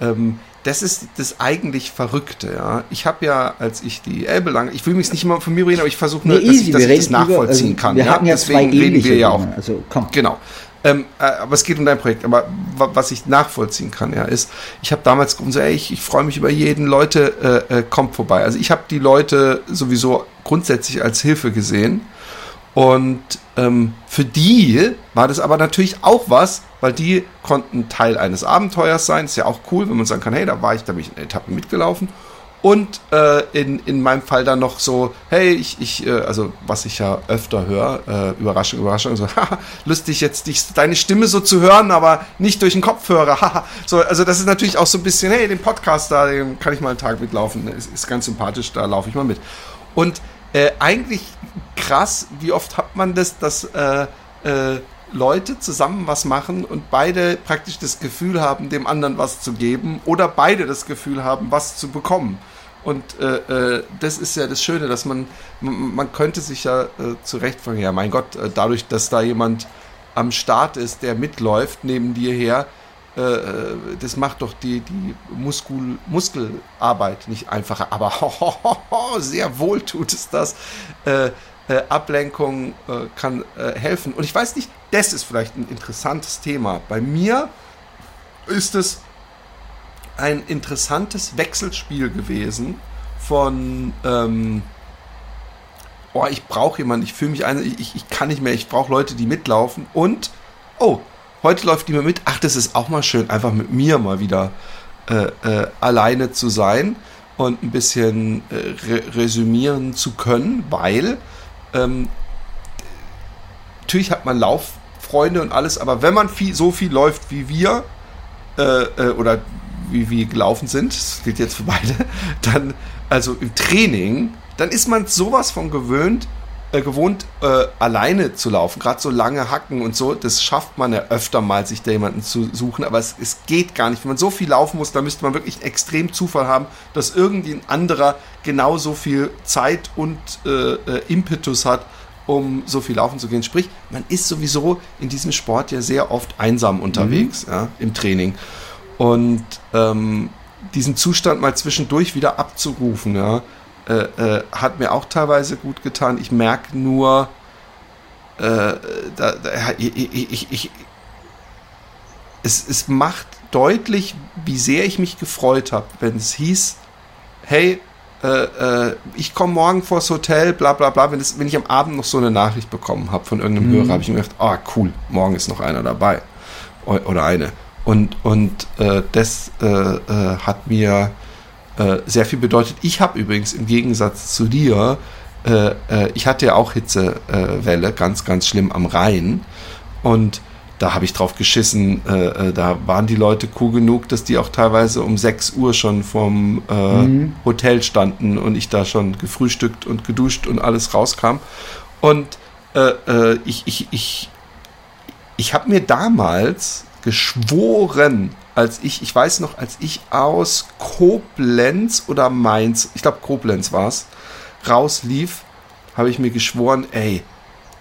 [SPEAKER 1] Ähm, das ist das eigentlich Verrückte, ja. Ich habe ja, als ich die Elbe lang, ich will mich nicht immer von mir reden, aber ich versuche nur, nee, dass ich, dass ich das nachvollziehen über, also, kann.
[SPEAKER 2] Wir ja? ja Deswegen reden wir ja auch.
[SPEAKER 1] Also komm. Genau. Ähm, äh, aber es geht um dein Projekt. Aber was ich nachvollziehen kann, ja, ist, ich habe damals gesagt, ey, ich, ich freue mich über jeden, Leute, äh, äh, kommt vorbei. Also ich habe die Leute sowieso grundsätzlich als Hilfe gesehen. Und ähm, für die war das aber natürlich auch was, weil die konnten Teil eines Abenteuers sein. Ist ja auch cool, wenn man sagen kann, hey, da war ich, da bin ich in Etappen mitgelaufen. Und äh, in, in meinem Fall dann noch so, hey, ich, ich äh, also was ich ja öfter höre, äh, Überraschung, Überraschung, so, haha, lustig jetzt dich, deine Stimme so zu hören, aber nicht durch den Kopfhörer, haha. so, also das ist natürlich auch so ein bisschen, hey, den Podcast da, den kann ich mal einen Tag mitlaufen, ist, ist ganz sympathisch, da laufe ich mal mit. Und äh, eigentlich krass, wie oft hat man das, dass äh, äh, Leute zusammen was machen und beide praktisch das Gefühl haben, dem anderen was zu geben oder beide das Gefühl haben, was zu bekommen. Und äh, äh, das ist ja das Schöne, dass man, man, man könnte sich ja äh, zurecht fragen, ja mein Gott, äh, dadurch, dass da jemand am Start ist, der mitläuft neben dir her, das macht doch die, die Muskul, Muskelarbeit nicht einfacher. Aber ho, ho, ho, sehr wohl tut es das. Äh, äh, Ablenkung äh, kann äh, helfen. Und ich weiß nicht, das ist vielleicht ein interessantes Thema. Bei mir ist es ein interessantes Wechselspiel gewesen von, ähm, oh, ich brauche jemanden, ich fühle mich ein, ich, ich kann nicht mehr, ich brauche Leute, die mitlaufen und, oh, heute läuft mir mit, ach, das ist auch mal schön, einfach mit mir mal wieder äh, äh, alleine zu sein und ein bisschen äh, re resümieren zu können, weil ähm, natürlich hat man Lauffreunde und alles, aber wenn man viel, so viel läuft wie wir, äh, äh, oder wie wir gelaufen sind, das gilt jetzt für beide, dann, also im Training, dann ist man sowas von gewöhnt, äh, gewohnt, äh, alleine zu laufen. Gerade so lange Hacken und so, das schafft man ja öfter mal, sich da jemanden zu suchen, aber es, es geht gar nicht. Wenn man so viel laufen muss, da müsste man wirklich extrem Zufall haben, dass irgendwie ein anderer genauso viel Zeit und äh, äh, Impetus hat, um so viel laufen zu gehen. Sprich, man ist sowieso in diesem Sport ja sehr oft einsam unterwegs, mhm. ja, im Training. Und ähm, diesen Zustand mal zwischendurch wieder abzurufen, ja, äh, äh, hat mir auch teilweise gut getan. Ich merke nur, äh, da, da, ich, ich, ich, es, es macht deutlich, wie sehr ich mich gefreut habe, wenn es hieß, hey, äh, äh, ich komme morgen vors Hotel, bla bla bla. Wenn, es, wenn ich am Abend noch so eine Nachricht bekommen habe von irgendeinem mhm. Hörer, habe ich mir gedacht, ah oh, cool, morgen ist noch einer dabei. Oder eine. Und, und äh, das äh, hat mir äh, sehr viel bedeutet. Ich habe übrigens im Gegensatz zu dir, äh, äh, ich hatte ja auch Hitzewelle, ganz, ganz schlimm am Rhein. Und da habe ich drauf geschissen. Äh, äh, da waren die Leute cool genug, dass die auch teilweise um 6 Uhr schon vom mhm. Hotel standen und ich da schon gefrühstückt und geduscht und alles rauskam. Und ich, ich, ich, ich habe mir damals geschworen, als ich, ich weiß noch, als ich aus Koblenz oder Mainz, ich glaube Koblenz war es, rauslief, habe ich mir geschworen, ey,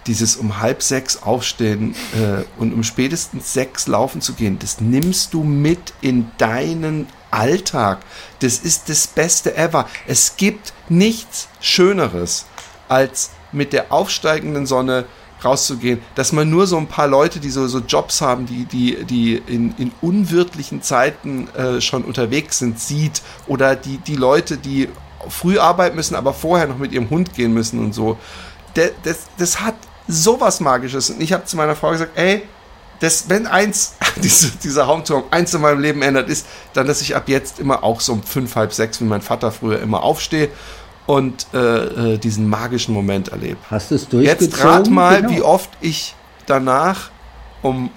[SPEAKER 1] dieses um halb sechs aufstehen äh, und um spätestens sechs laufen zu gehen, das nimmst du mit in deinen Alltag. Das ist das Beste ever. Es gibt nichts Schöneres, als mit der aufsteigenden Sonne rauszugehen, dass man nur so ein paar Leute, die so, so Jobs haben, die, die, die in, in unwirtlichen Zeiten äh, schon unterwegs sind, sieht oder die, die Leute, die früh arbeiten müssen, aber vorher noch mit ihrem Hund gehen müssen und so. Das, das, das hat sowas Magisches. Und ich habe zu meiner Frau gesagt, ey, das, wenn eins, diese, dieser Hauptturm, eins in meinem Leben ändert, ist dann, dass ich ab jetzt immer auch so um fünf, halb sechs, wie mein Vater früher immer aufstehe und äh, äh, diesen magischen Moment erlebe.
[SPEAKER 2] Hast du es durchgezogen?
[SPEAKER 1] Jetzt rat mal, genau. wie oft ich danach um.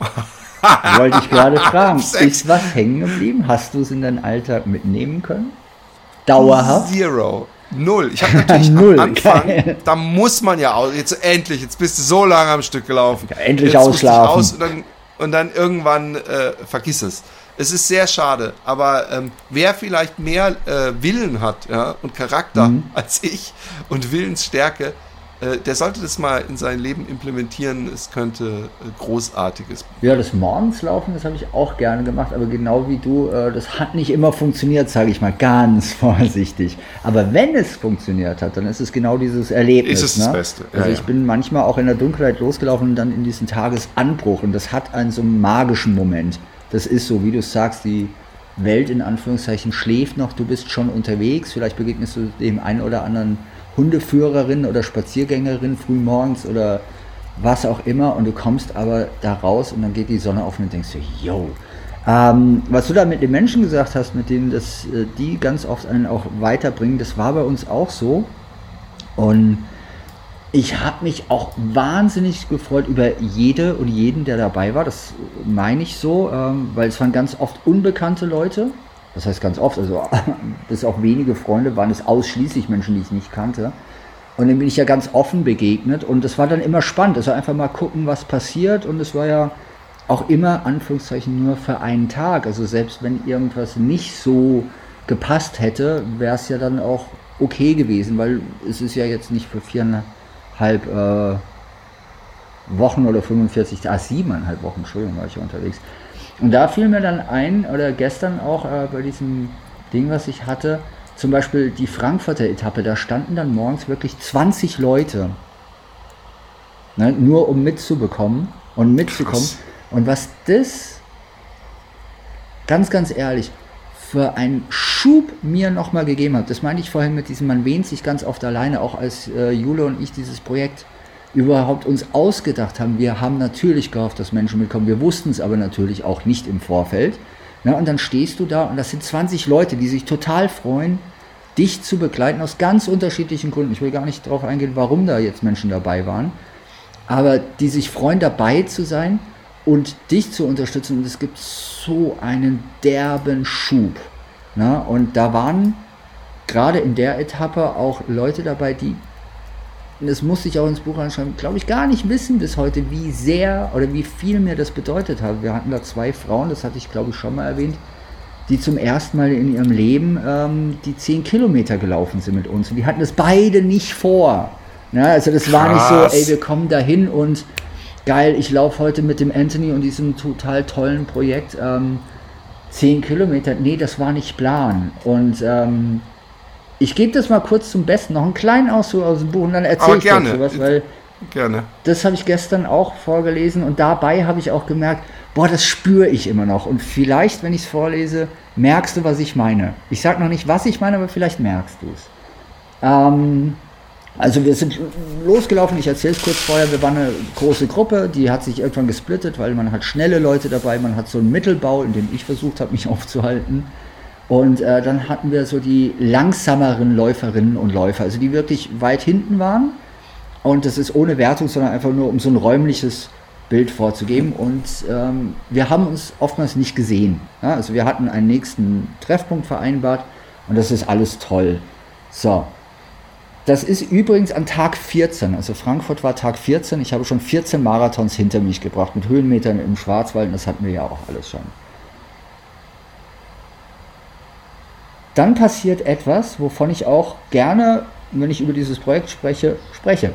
[SPEAKER 2] Wollte ich gerade fragen. ist was hängen geblieben? Hast du es in deinen Alltag mitnehmen können? Dauerhaft?
[SPEAKER 1] Zero. Null. Ich habe natürlich Null. am Anfang, Geil. da muss man ja auch, jetzt endlich, jetzt bist du so lange am Stück gelaufen.
[SPEAKER 2] Ja, endlich
[SPEAKER 1] jetzt
[SPEAKER 2] ausschlafen. Aus
[SPEAKER 1] und, dann, und dann irgendwann äh, vergiss es. Es ist sehr schade, aber ähm, wer vielleicht mehr äh, Willen hat ja, und Charakter mhm. als ich und Willensstärke, äh, der sollte das mal in sein Leben implementieren. Es könnte äh, großartiges.
[SPEAKER 2] Ja, das Morgenslaufen, das habe ich auch gerne gemacht, aber genau wie du, äh, das hat nicht immer funktioniert, sage ich mal ganz vorsichtig. Aber wenn es funktioniert hat, dann ist es genau dieses Erlebnis.
[SPEAKER 1] Ist es ne? das Beste.
[SPEAKER 2] Ja, also ich ja. bin manchmal auch in der Dunkelheit losgelaufen und dann in diesen Tagesanbruch und das hat einen so magischen Moment das ist so, wie du sagst, die Welt in Anführungszeichen schläft noch, du bist schon unterwegs, vielleicht begegnest du dem einen oder anderen Hundeführerin oder Spaziergängerin früh morgens oder was auch immer und du kommst aber da raus und dann geht die Sonne auf und denkst du, yo. Ähm, was du da mit den Menschen gesagt hast, mit denen das, äh, die ganz oft einen auch weiterbringen, das war bei uns auch so. Und ich habe mich auch wahnsinnig gefreut über jede und jeden, der dabei war. Das meine ich so, ähm, weil es waren ganz oft unbekannte Leute. Das heißt ganz oft, also bis auch wenige Freunde waren es ausschließlich Menschen, die ich nicht kannte. Und dann bin ich ja ganz offen begegnet und das war dann immer spannend. Also einfach mal gucken, was passiert und es war ja auch immer, Anführungszeichen, nur für einen Tag. Also selbst wenn irgendwas nicht so gepasst hätte, wäre es ja dann auch okay gewesen, weil es ist ja jetzt nicht für viereinhalb halb äh, Wochen oder 45, ah, siebeneinhalb Wochen, Entschuldigung, war ich ja unterwegs. Und da fiel mir dann ein, oder gestern auch äh, bei diesem Ding, was ich hatte, zum Beispiel die Frankfurter Etappe, da standen dann morgens wirklich 20 Leute, ne, nur um mitzubekommen und mitzukommen. Krass. Und was das, ganz, ganz ehrlich, für einen Schub mir nochmal gegeben hat. Das meinte ich vorhin mit diesem, man wähnt sich ganz oft alleine, auch als äh, Jule und ich dieses Projekt überhaupt uns ausgedacht haben. Wir haben natürlich gehofft, dass Menschen mitkommen. Wir wussten es aber natürlich auch nicht im Vorfeld. Ja, und dann stehst du da und das sind 20 Leute, die sich total freuen, dich zu begleiten aus ganz unterschiedlichen Gründen. Ich will gar nicht darauf eingehen, warum da jetzt Menschen dabei waren, aber die sich freuen, dabei zu sein und dich zu unterstützen. Und es gibt so einen derben Schub. Na? Und da waren gerade in der Etappe auch Leute dabei, die, das musste ich auch ins Buch anschreiben, glaube ich, gar nicht wissen bis heute, wie sehr oder wie viel mir das bedeutet hat. Wir hatten da zwei Frauen, das hatte ich glaube ich schon mal erwähnt, die zum ersten Mal in ihrem Leben ähm, die 10 Kilometer gelaufen sind mit uns. Und die hatten das beide nicht vor. Ja, also das Krass. war nicht so, ey, wir kommen dahin und geil, ich laufe heute mit dem Anthony und diesem total tollen Projekt ähm, 10 Kilometer. Nee, das war nicht Plan. Und ähm, ich gebe das mal kurz zum Besten, noch einen kleinen Auszug aus dem Buch und dann erzähle ich
[SPEAKER 1] gerne.
[SPEAKER 2] dazu was, weil
[SPEAKER 1] gerne.
[SPEAKER 2] das habe ich gestern auch vorgelesen und dabei habe ich auch gemerkt, boah, das spüre ich immer noch. Und vielleicht, wenn ich es vorlese, merkst du, was ich meine. Ich sage noch nicht, was ich meine, aber vielleicht merkst du es. Ähm, also wir sind losgelaufen, ich erzähle es kurz vorher, wir waren eine große Gruppe, die hat sich irgendwann gesplittet, weil man hat schnelle Leute dabei, man hat so einen Mittelbau, in dem ich versucht habe, mich aufzuhalten. Und äh, dann hatten wir so die langsameren Läuferinnen und Läufer, also die wirklich weit hinten waren. Und das ist ohne Wertung, sondern einfach nur, um so ein räumliches Bild vorzugeben. Und ähm, wir haben uns oftmals nicht gesehen. Ja, also wir hatten einen nächsten Treffpunkt vereinbart und das ist alles toll. So, das ist übrigens an Tag 14. Also Frankfurt war Tag 14. Ich habe schon 14 Marathons hinter mich gebracht mit Höhenmetern im Schwarzwald. Und das hatten wir ja auch alles schon. Dann passiert etwas, wovon ich auch gerne, wenn ich über dieses Projekt spreche, spreche.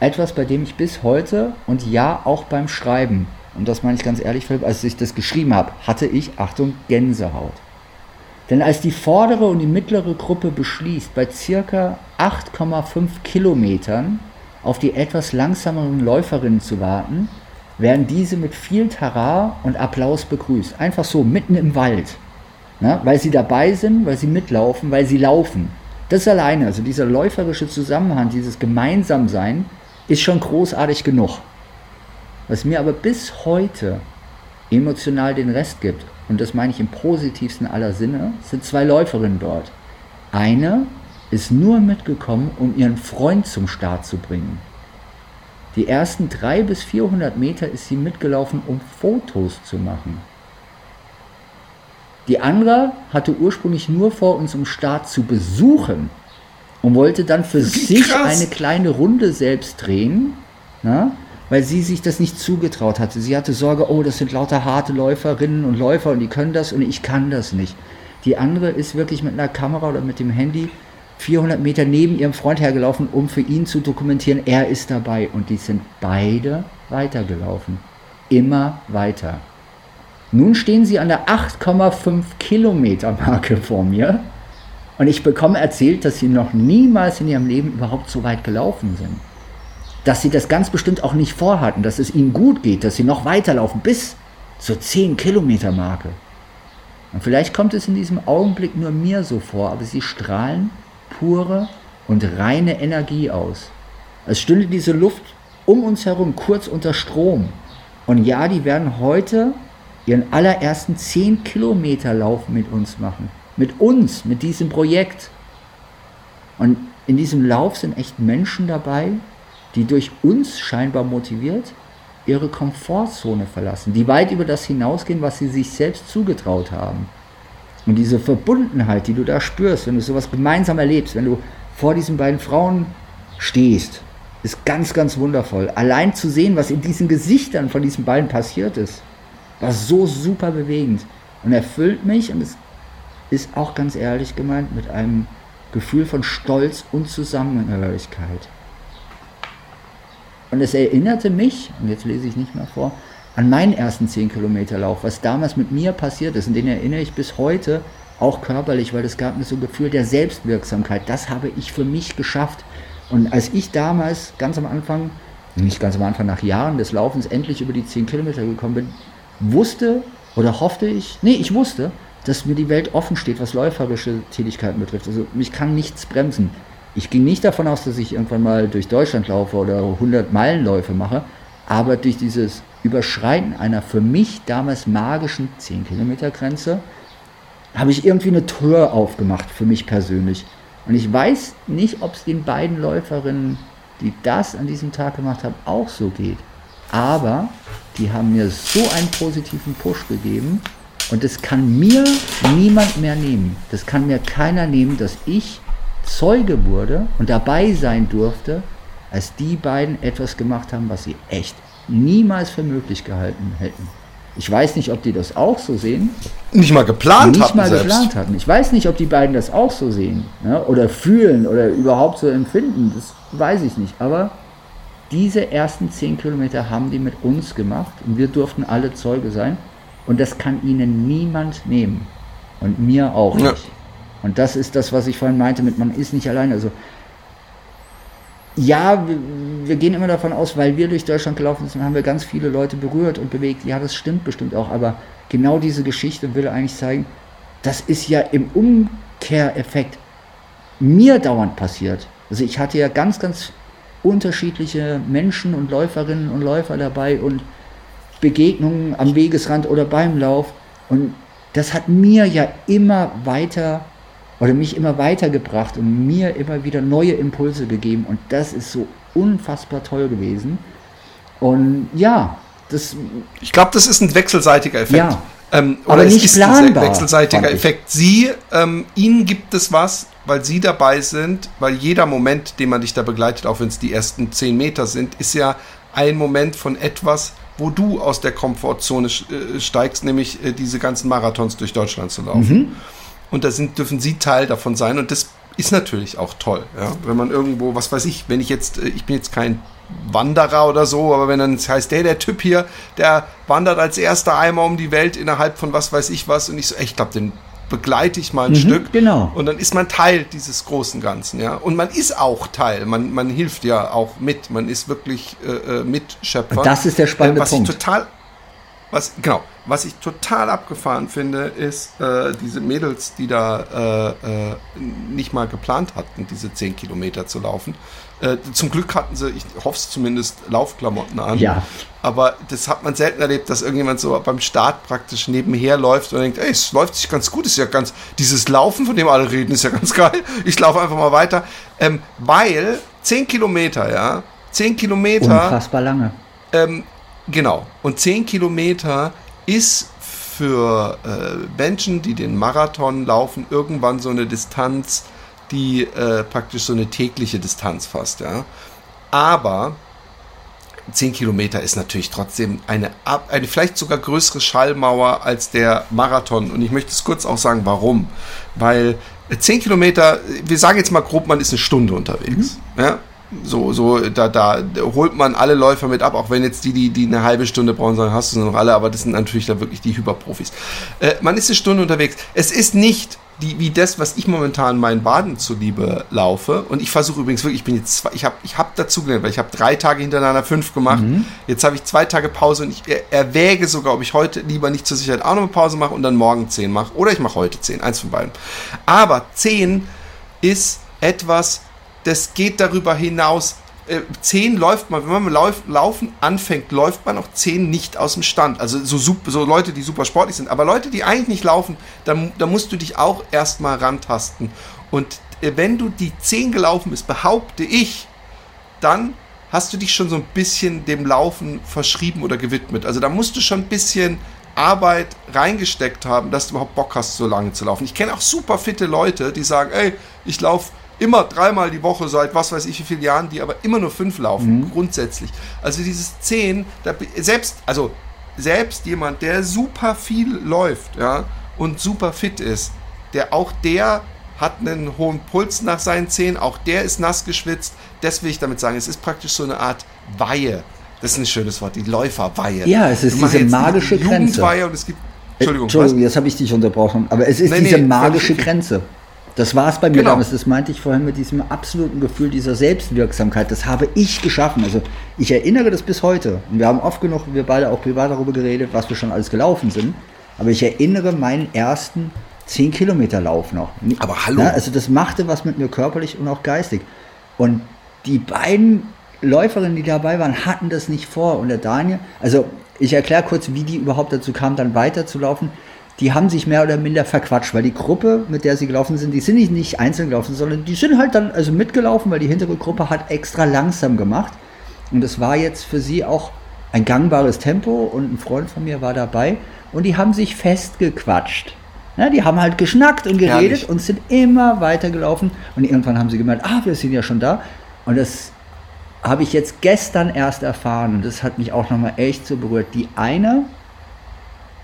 [SPEAKER 2] Etwas, bei dem ich bis heute und ja auch beim Schreiben, und das meine ich ganz ehrlich, Philipp, als ich das geschrieben habe, hatte ich, Achtung, Gänsehaut. Denn als die vordere und die mittlere Gruppe beschließt, bei circa 8,5 Kilometern auf die etwas langsameren Läuferinnen zu warten, werden diese mit viel Tara und Applaus begrüßt. Einfach so, mitten im Wald. Na, weil sie dabei sind, weil sie mitlaufen, weil sie laufen. Das alleine, also dieser läuferische Zusammenhang, dieses Gemeinsamsein, ist schon großartig genug. Was mir aber bis heute emotional den Rest gibt, und das meine ich im positivsten aller Sinne, sind zwei Läuferinnen dort. Eine ist nur mitgekommen, um ihren Freund zum Start zu bringen. Die ersten drei bis 400 Meter ist sie mitgelaufen, um Fotos zu machen. Die andere hatte ursprünglich nur vor, uns im Start zu besuchen und wollte dann für sich krass. eine kleine Runde selbst drehen, na, weil sie sich das nicht zugetraut hatte. Sie hatte Sorge, oh, das sind lauter harte Läuferinnen und Läufer und die können das und ich kann das nicht. Die andere ist wirklich mit einer Kamera oder mit dem Handy 400 Meter neben ihrem Freund hergelaufen, um für ihn zu dokumentieren, er ist dabei. Und die sind beide weitergelaufen. Immer weiter. Nun stehen sie an der 8,5 Kilometer Marke vor mir. Und ich bekomme erzählt, dass sie noch niemals in ihrem Leben überhaupt so weit gelaufen sind. Dass sie das ganz bestimmt auch nicht vorhatten, dass es ihnen gut geht, dass sie noch weiterlaufen bis zur 10 Kilometer Marke. Und vielleicht kommt es in diesem Augenblick nur mir so vor, aber sie strahlen pure und reine Energie aus. Es stünde diese Luft um uns herum kurz unter Strom. Und ja, die werden heute ihren allerersten 10 Kilometer Lauf mit uns machen. Mit uns, mit diesem Projekt. Und in diesem Lauf sind echt Menschen dabei, die durch uns scheinbar motiviert ihre Komfortzone verlassen, die weit über das hinausgehen, was sie sich selbst zugetraut haben. Und diese Verbundenheit, die du da spürst, wenn du sowas gemeinsam erlebst, wenn du vor diesen beiden Frauen stehst, ist ganz, ganz wundervoll. Allein zu sehen, was in diesen Gesichtern von diesen beiden passiert ist, war so super bewegend und erfüllt mich und es ist auch ganz ehrlich gemeint mit einem Gefühl von Stolz und Zusammenhörigkeit. Und es erinnerte mich, und jetzt lese ich nicht mehr vor, an meinen ersten 10 Kilometer Lauf, was damals mit mir passiert ist. Und den erinnere ich bis heute auch körperlich, weil es gab mir so ein Gefühl der Selbstwirksamkeit. Das habe ich für mich geschafft. Und als ich damals ganz am Anfang, nicht ganz am Anfang, nach Jahren des Laufens endlich über die 10 Kilometer gekommen bin, wusste oder hoffte ich, nee, ich wusste, dass mir die Welt offen steht, was läuferische Tätigkeiten betrifft. Also mich kann nichts bremsen. Ich ging nicht davon aus, dass ich irgendwann mal durch Deutschland laufe oder 100 Meilenläufe mache, aber durch dieses Überschreiten einer für mich damals magischen 10 Kilometer Grenze habe ich irgendwie eine Tür aufgemacht für mich persönlich. Und ich weiß nicht, ob es den beiden Läuferinnen, die das an diesem Tag gemacht haben, auch so geht. Aber die haben mir so einen positiven Push gegeben und das kann mir niemand mehr nehmen. Das kann mir keiner nehmen, dass ich Zeuge wurde und dabei sein durfte, als die beiden etwas gemacht haben, was sie echt niemals für möglich gehalten hätten. Ich weiß nicht, ob die das auch so sehen.
[SPEAKER 1] Nicht mal geplant
[SPEAKER 2] nicht hatten. Nicht mal selbst. geplant hatten. Ich weiß nicht, ob die beiden das auch so sehen ne? oder fühlen oder überhaupt so empfinden. Das weiß ich nicht. Aber diese ersten zehn Kilometer haben die mit uns gemacht und wir durften alle Zeuge sein. Und das kann ihnen niemand nehmen. Und mir auch nicht. Und das ist das, was ich vorhin meinte mit, man ist nicht allein. Also ja, wir, wir, gehen immer davon aus, weil wir durch Deutschland gelaufen sind, haben wir ganz viele Leute berührt und bewegt. Ja, das stimmt bestimmt auch, aber genau diese Geschichte will eigentlich zeigen, das ist ja im Umkehreffekt mir dauernd passiert. Also ich hatte ja ganz, ganz unterschiedliche Menschen und Läuferinnen und Läufer dabei und Begegnungen am Wegesrand oder beim Lauf. Und das hat mir ja immer weiter oder mich immer weitergebracht und mir immer wieder neue Impulse gegeben. Und das ist so unfassbar toll gewesen. Und ja, das.
[SPEAKER 1] Ich glaube, das ist ein wechselseitiger Effekt.
[SPEAKER 2] Ja.
[SPEAKER 1] Ähm, oder
[SPEAKER 2] aber nicht
[SPEAKER 1] ist
[SPEAKER 2] planbar,
[SPEAKER 1] ein wechselseitiger Effekt. Sie, ähm, ihnen gibt es was, weil sie dabei sind, weil jeder Moment, den man dich da begleitet, auch wenn es die ersten zehn Meter sind, ist ja ein Moment von etwas, wo du aus der Komfortzone äh, steigst, nämlich äh, diese ganzen Marathons durch Deutschland zu laufen. Mhm und da sind, dürfen sie Teil davon sein und das ist natürlich auch toll, ja? wenn man irgendwo, was weiß ich, wenn ich jetzt, äh, ich bin jetzt kein Wanderer oder so, aber wenn dann es heißt, der, der Typ hier, der wandert als erster einmal um die Welt innerhalb von was weiß ich was und ich so, ich glaube, den begleite ich mal ein
[SPEAKER 2] Mhm,
[SPEAKER 1] Stück.
[SPEAKER 2] genau.
[SPEAKER 1] Und dann ist man Teil dieses großen Ganzen, ja. Und man ist auch Teil. Man, man hilft ja auch mit. Man ist wirklich äh, äh, Mitschöpfer.
[SPEAKER 2] Und das ist der spannende
[SPEAKER 1] äh, was
[SPEAKER 2] Punkt.
[SPEAKER 1] Ich total, was, genau, was ich total abgefahren finde, ist äh, diese Mädels, die da äh, äh, nicht mal geplant hatten, diese 10 Kilometer zu laufen. Äh, zum Glück hatten sie, ich hoffe es zumindest, Laufklamotten an.
[SPEAKER 2] Ja.
[SPEAKER 1] Aber das hat man selten erlebt, dass irgendjemand so beim Start praktisch nebenher läuft und denkt, ey, es läuft sich ganz gut, ist ja ganz, dieses Laufen, von dem alle reden, ist ja ganz geil. Ich laufe einfach mal weiter. Ähm, weil 10 Kilometer, ja, 10 Kilometer
[SPEAKER 2] Unfassbar lange.
[SPEAKER 1] ähm, genau. Und 10 Kilometer ist für äh, Menschen, die den Marathon laufen, irgendwann so eine Distanz, die äh, praktisch so eine tägliche Distanz fasst. Ja? Aber 10 Kilometer ist natürlich trotzdem eine, eine vielleicht sogar größere Schallmauer als der Marathon. Und ich möchte es kurz auch sagen, warum. Weil äh, 10 Kilometer, wir sagen jetzt mal grob, man ist eine Stunde unterwegs. Ja? So, so, da, da holt man alle Läufer mit ab, auch wenn jetzt die, die, die eine halbe Stunde brauchen, sagen, hast du sie noch alle, aber das sind natürlich da wirklich die Hyperprofis. Äh, man ist eine Stunde unterwegs. Es ist nicht die, wie das, was ich momentan meinen Baden zuliebe laufe. Und ich versuche übrigens wirklich, ich bin jetzt zwei, ich habe ich hab dazu gelernt, weil ich habe drei Tage hintereinander fünf gemacht. Jetzt habe ich zwei Tage Pause und ich er, erwäge sogar, ob ich heute lieber nicht zur Sicherheit auch noch eine Pause mache und dann morgen zehn mache. Oder ich mache heute zehn, eins von beiden. Aber zehn ist etwas, das geht darüber hinaus. Äh, 10 läuft man, wenn man lauf, laufen anfängt, läuft man auch 10 nicht aus dem Stand. Also so, so Leute, die super sportlich sind. Aber Leute, die eigentlich nicht laufen, da, da musst du dich auch erstmal rantasten. Und äh, wenn du die 10 gelaufen bist, behaupte ich, dann hast du dich schon so ein bisschen dem Laufen verschrieben oder gewidmet. Also da musst du schon ein bisschen Arbeit reingesteckt haben, dass du überhaupt Bock hast, so lange zu laufen. Ich kenne auch super fitte Leute, die sagen, ey, ich laufe immer dreimal die Woche seit was weiß ich wie vielen Jahren, die aber immer nur fünf laufen, grundsätzlich. Also dieses zehn, da, selbst, also selbst jemand, der super viel läuft, ja, und super fit ist, der auch der hat einen hohen Puls nach seinen Zehen, auch der ist nass geschwitzt. Das will ich damit sagen. Es ist praktisch so eine Art Weihe. Das ist ein schönes Wort, die Läuferweihe.
[SPEAKER 2] Ja, es ist diese magische Grenze.
[SPEAKER 1] Jugendweihe und es gibt. Entschuldigung,
[SPEAKER 2] Entschuldigung,
[SPEAKER 1] was?
[SPEAKER 2] jetzt habe ich dich unterbrochen. Aber es ist
[SPEAKER 1] Nee,
[SPEAKER 2] diese
[SPEAKER 1] nee,
[SPEAKER 2] magische. Grenze. Das war es bei mir
[SPEAKER 1] Genau.
[SPEAKER 2] damals. Das meinte ich vorhin mit diesem absoluten Gefühl dieser Selbstwirksamkeit. Das habe ich geschaffen. Also ich erinnere das bis heute. Und wir haben oft genug, wir beide auch privat darüber geredet, was wir schon alles gelaufen sind. Aber ich erinnere meinen ersten 10 Kilometer Lauf noch.
[SPEAKER 1] Aber hallo.
[SPEAKER 2] Ja, also das machte was mit mir körperlich und auch geistig. Und die beiden Läuferinnen, die dabei waren, hatten das nicht vor. Und der Daniel, also ich erkläre kurz, wie die überhaupt dazu kam, dann weiterzulaufen. Die haben sich mehr oder minder verquatscht, weil die Gruppe, mit der sie gelaufen sind, die sind nicht, nicht einzeln gelaufen, sondern die sind halt dann also mitgelaufen, weil die hintere Gruppe hat extra langsam gemacht. Und es war jetzt für sie auch ein gangbares Tempo und ein Freund von mir war dabei und die haben sich festgequatscht. Ja, die haben halt geschnackt und geredet
[SPEAKER 1] Herrlich.
[SPEAKER 2] und sind immer weitergelaufen und irgendwann haben sie gemeint, ah, wir sind ja schon da. Und das habe ich jetzt gestern erst erfahren und das hat mich auch nochmal echt so berührt. Die eine,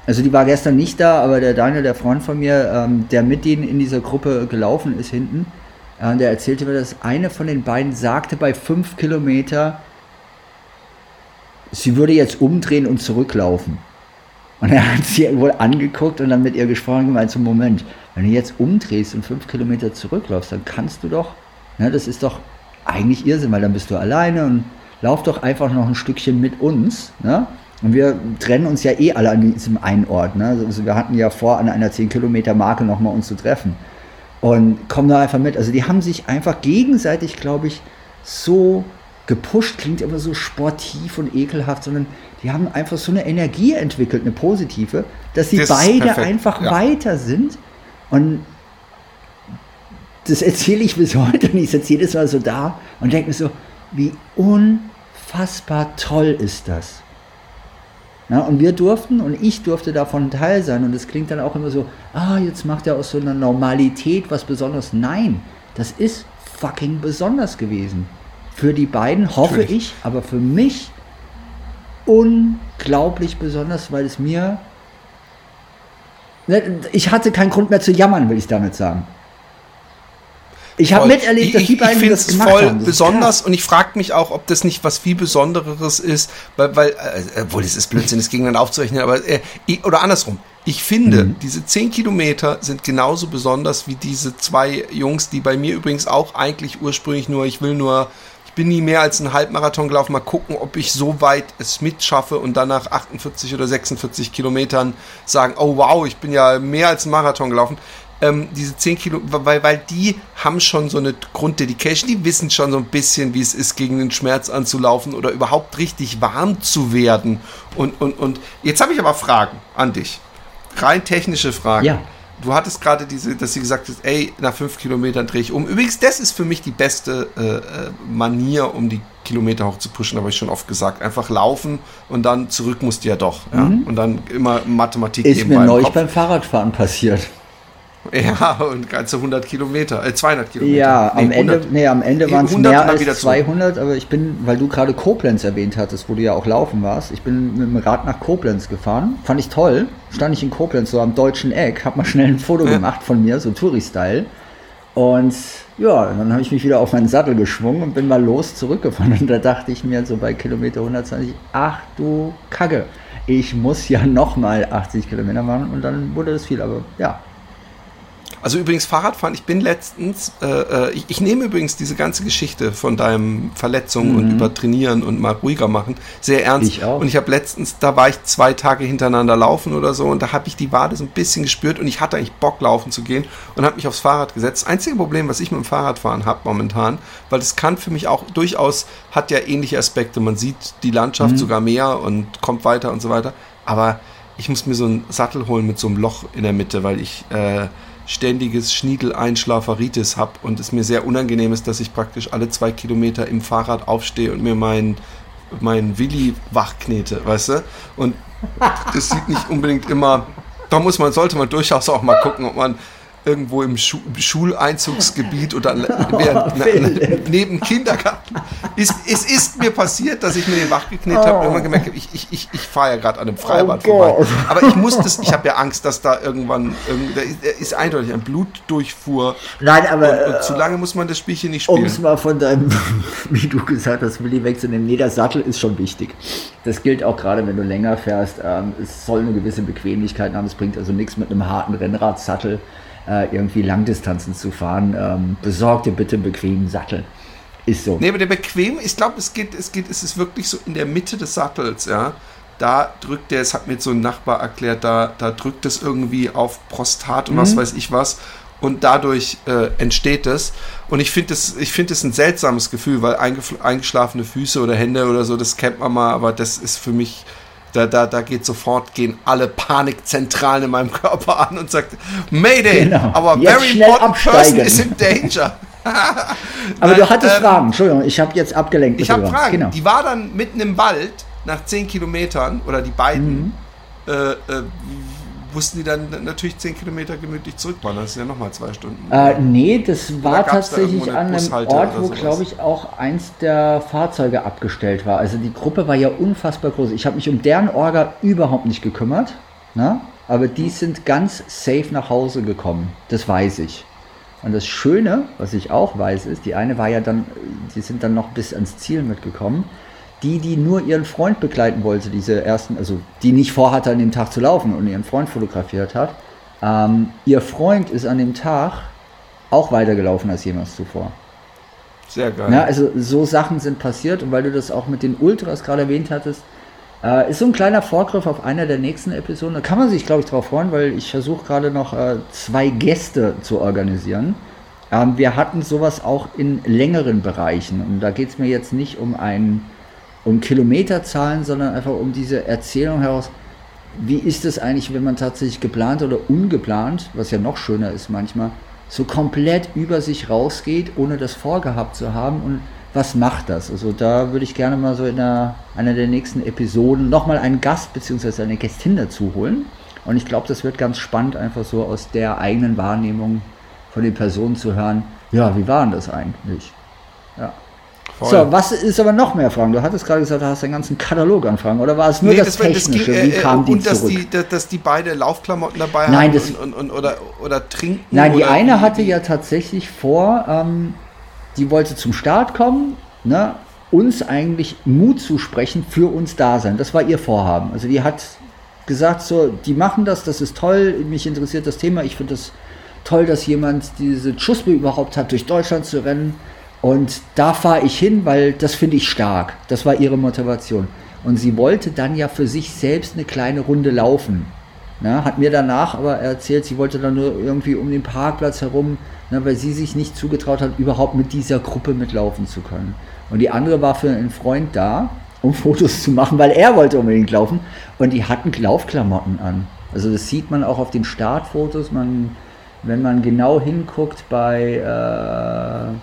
[SPEAKER 2] also die war gestern nicht da, aber der Daniel, der Freund von mir, ähm, der mit denen in dieser Gruppe gelaufen ist hinten, äh, der erzählte mir, dass eine von den beiden sagte bei fünf Kilometer, sie würde jetzt umdrehen und zurücklaufen. Und er hat sie wohl angeguckt und dann mit ihr gesprochen und gemeint, so Moment, wenn du jetzt umdrehst und fünf Kilometer zurückläufst, dann kannst du doch, ne, das ist doch eigentlich Irrsinn, weil dann bist du alleine und lauf doch einfach noch ein Stückchen mit uns. Ne? Und wir trennen uns ja eh alle an diesem einen Ort. Ne? Also wir hatten ja vor, an einer 10 Kilometer Marke nochmal uns zu treffen. Und komm da einfach mit. Also die haben sich einfach gegenseitig, glaube ich, so gepusht, klingt immer so sportiv und ekelhaft, sondern die haben einfach so eine Energie entwickelt, eine positive, dass sie
[SPEAKER 1] Das
[SPEAKER 2] beide
[SPEAKER 1] perfekt,
[SPEAKER 2] einfach
[SPEAKER 1] ja.
[SPEAKER 2] weiter sind. Und das erzähle ich bis heute und ich sitze jedes Mal so da und denke mir so, wie unfassbar toll ist das. Na, und wir durften und ich durfte davon Teil sein und es klingt dann auch immer so, ah, jetzt macht er aus so einer Normalität was Besonderes. Nein, das ist fucking besonders gewesen. Für die beiden hoffe
[SPEAKER 1] Natürlich.
[SPEAKER 2] ich, aber für mich unglaublich besonders, weil es mir Ne, ich hatte keinen Grund mehr zu jammern, will ich damit sagen. Ich habe miterlebt, dass
[SPEAKER 1] ich,
[SPEAKER 2] die beiden
[SPEAKER 1] ich finde
[SPEAKER 2] das
[SPEAKER 1] es
[SPEAKER 2] gemacht
[SPEAKER 1] voll
[SPEAKER 2] haben.
[SPEAKER 1] Besonders
[SPEAKER 2] krass.
[SPEAKER 1] und ich frage mich auch, ob das nicht was viel Besondereres ist, weil, weil äh, obwohl es ist Blödsinn, das gegeneinander aufzurechnen, aber äh, ich, oder andersrum. Ich finde, mhm. diese 10 Kilometer sind genauso besonders wie diese zwei Jungs, die bei mir übrigens auch eigentlich ursprünglich nur, ich will nur bin nie mehr als einen Halbmarathon gelaufen. Mal gucken, ob ich so weit es mitschaffe und dann nach 48 oder 46 Kilometern sagen, oh wow, ich bin ja mehr als einen Marathon gelaufen. Ähm, diese 10 Kilo, weil, weil die haben schon so eine Grunddedication, die wissen schon so ein bisschen, wie es ist, gegen den Schmerz anzulaufen oder überhaupt richtig warm zu werden. Und, und, und jetzt habe ich aber Fragen an dich. Rein technische Fragen. Ja du hattest gerade diese, dass sie gesagt hat, ey, nach fünf Kilometern drehe ich um. Übrigens, das ist für mich die beste äh, äh, Manier, um die Kilometer hoch zu pushen, habe ich schon oft gesagt. Einfach laufen und dann zurück musst du ja doch. Ja? Mhm. Und dann immer Mathematik
[SPEAKER 2] Ist mir neulich beim Fahrradfahren passiert.
[SPEAKER 1] Ja, und ganze 100 Kilometer, äh, 200 Kilometer.
[SPEAKER 2] Ja, nee, am Ende, nee, am Ende waren es mehr als 200, aber ich bin, weil du gerade Koblenz erwähnt hattest, wo du ja auch laufen warst, ich bin mit dem Rad nach Koblenz gefahren, fand ich toll, stand ich in Koblenz so am deutschen Eck, hab mal schnell ein Foto ja. gemacht von mir, so Touri-Style. Und ja, dann habe ich mich wieder auf meinen Sattel geschwungen und bin mal los zurückgefahren. Und da dachte ich mir so bei Kilometer 120, ach du Kacke, ich muss ja nochmal 80 Kilometer machen. Und dann wurde das viel, aber ja,
[SPEAKER 1] also übrigens Fahrradfahren, ich bin letztens, äh, äh, ich, ich, nehme übrigens diese ganze Geschichte von deinem Verletzungen mhm. und übertrainieren und mal ruhiger machen sehr ernst. Ich auch. Und ich habe letztens, da war ich zwei Tage hintereinander laufen oder so und da habe ich die Wade so ein bisschen gespürt und ich hatte eigentlich Bock laufen zu gehen und habe mich aufs Fahrrad gesetzt. Das einzige Problem, was ich mit dem Fahrradfahren habe momentan, weil es kann für mich auch durchaus, hat ja ähnliche Aspekte. Man sieht die Landschaft mhm. sogar mehr und kommt weiter und so weiter. Aber ich muss mir so einen Sattel holen mit so einem Loch in der Mitte, weil ich äh, ständiges Schniedel-Einschlaferitis habe und es mir sehr unangenehm ist, dass ich praktisch alle zwei Kilometer im Fahrrad aufstehe und mir meinen mein Willi wachknete, weißt du? Und das sieht nicht unbedingt immer. Da muss man, sollte man durchaus auch mal gucken, ob man irgendwo im Schu Schuleinzugsgebiet oder während, na, neben Kindergarten. Es, es, ist mir passiert, dass ich mir den Wach geknickt habe und irgendwann gemerkt habe, ich, ich, ich, ich fahre ja gerade an einem Freibad oh vorbei. Aber ich muss das, ich habe ja Angst, dass da irgendwann, da ist, ist eindeutig ein Blutdurchfuhr.
[SPEAKER 2] Nein, aber.
[SPEAKER 1] Und, und zu lange muss man das Spielchen nicht spielen. Um
[SPEAKER 2] es mal von deinem, wie du gesagt hast, Willi wegzunehmen, nee, der Sattel ist schon wichtig. Das gilt auch gerade, wenn du länger fährst. Ähm, es soll eine gewisse Bequemlichkeit haben. Es bringt also nichts mit einem harten Rennradsattel äh, irgendwie Langdistanzen zu fahren, ähm, besorg dir bitte einen bequemen Sattel. Ist so.
[SPEAKER 1] Nee, aber der bequem, ich glaube, es geht, es geht, es ist wirklich so in der Mitte des Sattels, ja. Da drückt der, es hat mir jetzt so ein Nachbar erklärt, da, da drückt es irgendwie auf Prostat und mhm. was weiß ich was und dadurch äh, entsteht es. Und ich finde es find ein seltsames Gefühl, weil eingeschlafene Füße oder Hände oder so, das kennt man mal, aber das ist für mich da, da, da geht sofort, gehen alle Panikzentralen in meinem Körper an und sagt, Mayday, genau.
[SPEAKER 2] jetzt very important
[SPEAKER 1] person is in danger.
[SPEAKER 2] Aber du hattest ähm, Fragen, Entschuldigung, ich habe jetzt abgelenkt.
[SPEAKER 1] Ich habe Fragen. Genau. Die war dann mitten im Wald nach 10 Kilometern, oder die beiden, mhm. äh, äh, mussten die dann natürlich 10 Kilometer gemütlich zurückfahren. Das sind ja nochmal zwei Stunden.
[SPEAKER 2] Äh, nee, das war tatsächlich da an einem Ort, wo, glaube ich, auch eins der Fahrzeuge abgestellt war. Also die Gruppe war ja unfassbar groß. Ich habe mich um deren Orga überhaupt nicht gekümmert. Ne? Aber die sind ganz safe nach Hause gekommen. Das weiß ich. Und das Schöne, was ich auch weiß, ist, die eine war ja dann, die sind dann noch bis ans Ziel mitgekommen die, die nur ihren Freund begleiten wollte, diese ersten, also die nicht vorhatte, an dem Tag zu laufen und ihren Freund fotografiert hat, ähm, ihr Freund ist an dem Tag auch weitergelaufen als jemals zuvor.
[SPEAKER 1] Sehr geil.
[SPEAKER 2] Ja, also so Sachen sind passiert und weil du das auch mit den Ultras gerade erwähnt hattest, äh, ist so ein kleiner Vorgriff auf einer der nächsten Episoden. Da kann man sich, glaube ich, drauf freuen, weil ich versuche gerade noch äh, zwei Gäste zu organisieren. Ähm, wir hatten sowas auch in längeren Bereichen und da geht es mir jetzt nicht um einen um Kilometerzahlen, sondern einfach um diese Erzählung heraus, wie ist es eigentlich, wenn man tatsächlich geplant oder ungeplant, was ja noch schöner ist manchmal, so komplett über sich rausgeht, ohne das vorgehabt zu haben und was macht das? Also da würde ich gerne mal so in einer, einer der nächsten Episoden nochmal einen Gast bzw. eine Gästin dazu holen. Und ich glaube, das wird ganz spannend, einfach so aus der eigenen Wahrnehmung von den Personen zu hören, ja, wie war denn das eigentlich? Voll. So, was ist aber noch mehr Fragen? Du hattest gerade gesagt, du hast einen ganzen Katalog an Fragen. Oder war es nur nee, das, das Technische? Das ging,
[SPEAKER 1] Wie äh, kam die und dass Die, dass die beide Laufklamotten dabei
[SPEAKER 2] Nein, haben das,
[SPEAKER 1] und, und, und, oder, oder trinken?
[SPEAKER 2] Nein, die eine hatte ja tatsächlich vor, ähm, die wollte zum Start kommen, ne, uns eigentlich Mut zu sprechen, für uns da sein. Das war ihr Vorhaben. Also die hat gesagt, so, die machen das, das ist toll, mich interessiert das Thema, ich finde das toll, dass jemand diese Schuspe überhaupt hat, durch Deutschland zu rennen. Und da fahre ich hin, weil das finde ich stark. Das war ihre Motivation. Und sie wollte dann ja für sich selbst eine kleine Runde laufen. Na, hat mir danach aber erzählt, sie wollte dann nur irgendwie um den Parkplatz herum, na, weil sie sich nicht zugetraut hat, überhaupt mit dieser Gruppe mitlaufen zu können. Und die andere war für einen Freund da, um Fotos zu machen, weil er wollte unbedingt laufen. Und die hatten Laufklamotten an. Also das sieht man auch auf den Startfotos. Man, wenn man genau hinguckt bei, äh,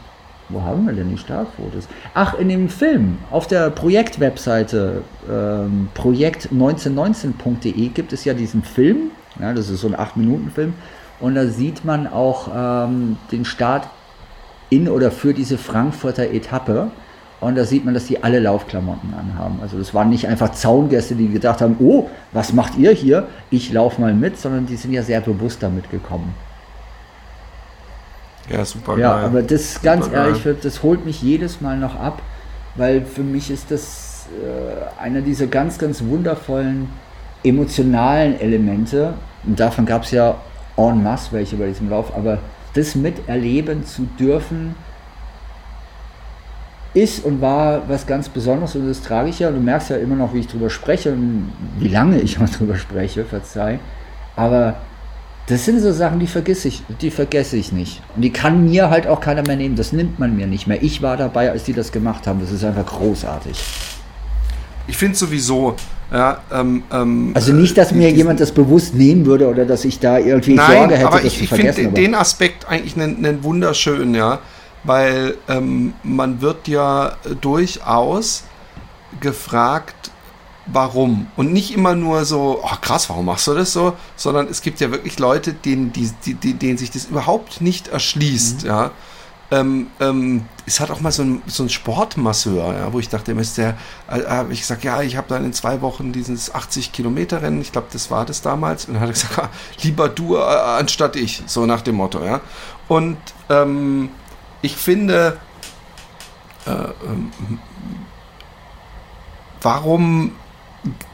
[SPEAKER 2] wo haben wir denn die Startfotos? Ach, in dem Film, auf der Projektwebseite ähm, projekt1919.de gibt es ja diesen Film. Ja, das ist so ein 8-Minuten-Film. Und da sieht man auch ähm, den Start in oder für diese Frankfurter Etappe. Und da sieht man, dass die alle Laufklamotten anhaben. Also das waren nicht einfach Zaungäste, die gedacht haben, oh, was macht ihr hier? Ich laufe mal mit, sondern die sind ja sehr bewusst damit gekommen.
[SPEAKER 1] Ja, super
[SPEAKER 2] Ja, geil. aber das super ganz ehrlich, geil. das holt mich jedes Mal noch ab, weil für mich ist das äh, einer dieser ganz, ganz wundervollen emotionalen Elemente. Und davon gab es ja en masse welche bei diesem Lauf, aber das miterleben zu dürfen, ist und war was ganz Besonderes und das trage ich ja. Du merkst ja immer noch, wie ich drüber spreche und wie lange ich mal drüber spreche, verzeih. Aber das sind so Sachen, die vergesse ich, die vergesse ich nicht. Und die kann mir halt auch keiner mehr nehmen. Das nimmt man mir nicht mehr. Ich war dabei, als die das gemacht haben. Das ist einfach großartig.
[SPEAKER 1] Ich finde sowieso, ja, ähm, ähm,
[SPEAKER 2] also nicht, dass mir jemand das bewusst nehmen würde oder dass ich da irgendwie
[SPEAKER 1] nein, Sorge hätte, aber ich, ich finde den Aspekt eigentlich einen, einen wunderschönen, ja, weil ähm, man wird ja durchaus gefragt, warum. Und nicht immer nur so, oh krass, warum machst du das so? Sondern es gibt ja wirklich Leute, denen, die, die, denen sich das überhaupt nicht erschließt, mhm. ja. Ähm, ähm, es hat auch mal so ein, so ein Sportmasseur, ja, wo ich dachte, ist der, äh, habe ich gesagt, ja, ich habe dann in zwei Wochen dieses 80 Kilometer Rennen, ich glaube, das war das damals, und dann hat er gesagt, ah, lieber du äh, anstatt ich, so nach dem Motto, ja. Und ähm, ich finde, äh, ähm, warum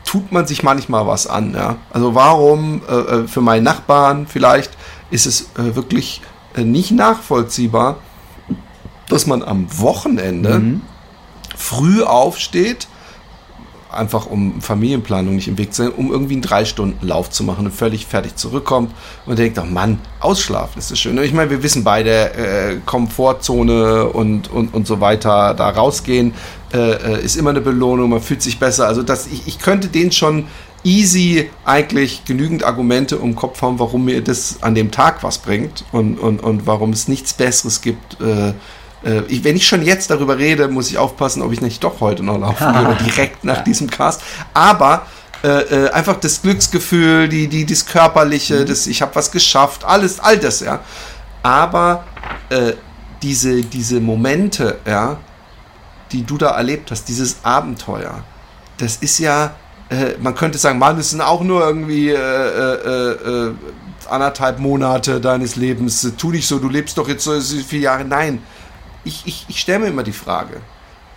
[SPEAKER 1] tut man sich manchmal was an? Ja? Also warum äh, äh für meinen Nachbarn vielleicht ist es äh, wirklich äh, nicht nachvollziehbar, dass man am Wochenende mhm. früh aufsteht, einfach um Familienplanung nicht im Weg zu sein, um irgendwie einen drei Stunden Lauf zu machen und völlig fertig zurückkommt und denkt, ach Mann, ausschlafen ist das schön. Und ich meine, wir wissen beide, äh, Komfortzone und, und, und so weiter, da rausgehen, äh, äh, ist immer eine Belohnung, man fühlt sich besser. Also das, ich, ich könnte den schon easy eigentlich genügend Argumente im Kopf haben, warum mir das an dem Tag was bringt und, und, und warum es nichts Besseres gibt, äh, äh, ich, wenn ich schon jetzt darüber rede, muss ich aufpassen, ob ich nicht doch heute noch laufen gehe oder direkt nach diesem Cast. Aber äh, äh, einfach das Glücksgefühl, die, die, das Körperliche, mhm. das, ich habe was geschafft, alles, all das, ja. Aber äh, diese, diese Momente, ja, die du da erlebt hast, dieses Abenteuer, das ist ja, äh, man könnte sagen, Mann, das sind auch nur irgendwie äh, äh, anderthalb Monate deines Lebens. Tu nicht so, du lebst doch jetzt so viele Jahre. Nein, ich, ich, ich stelle mir immer die Frage.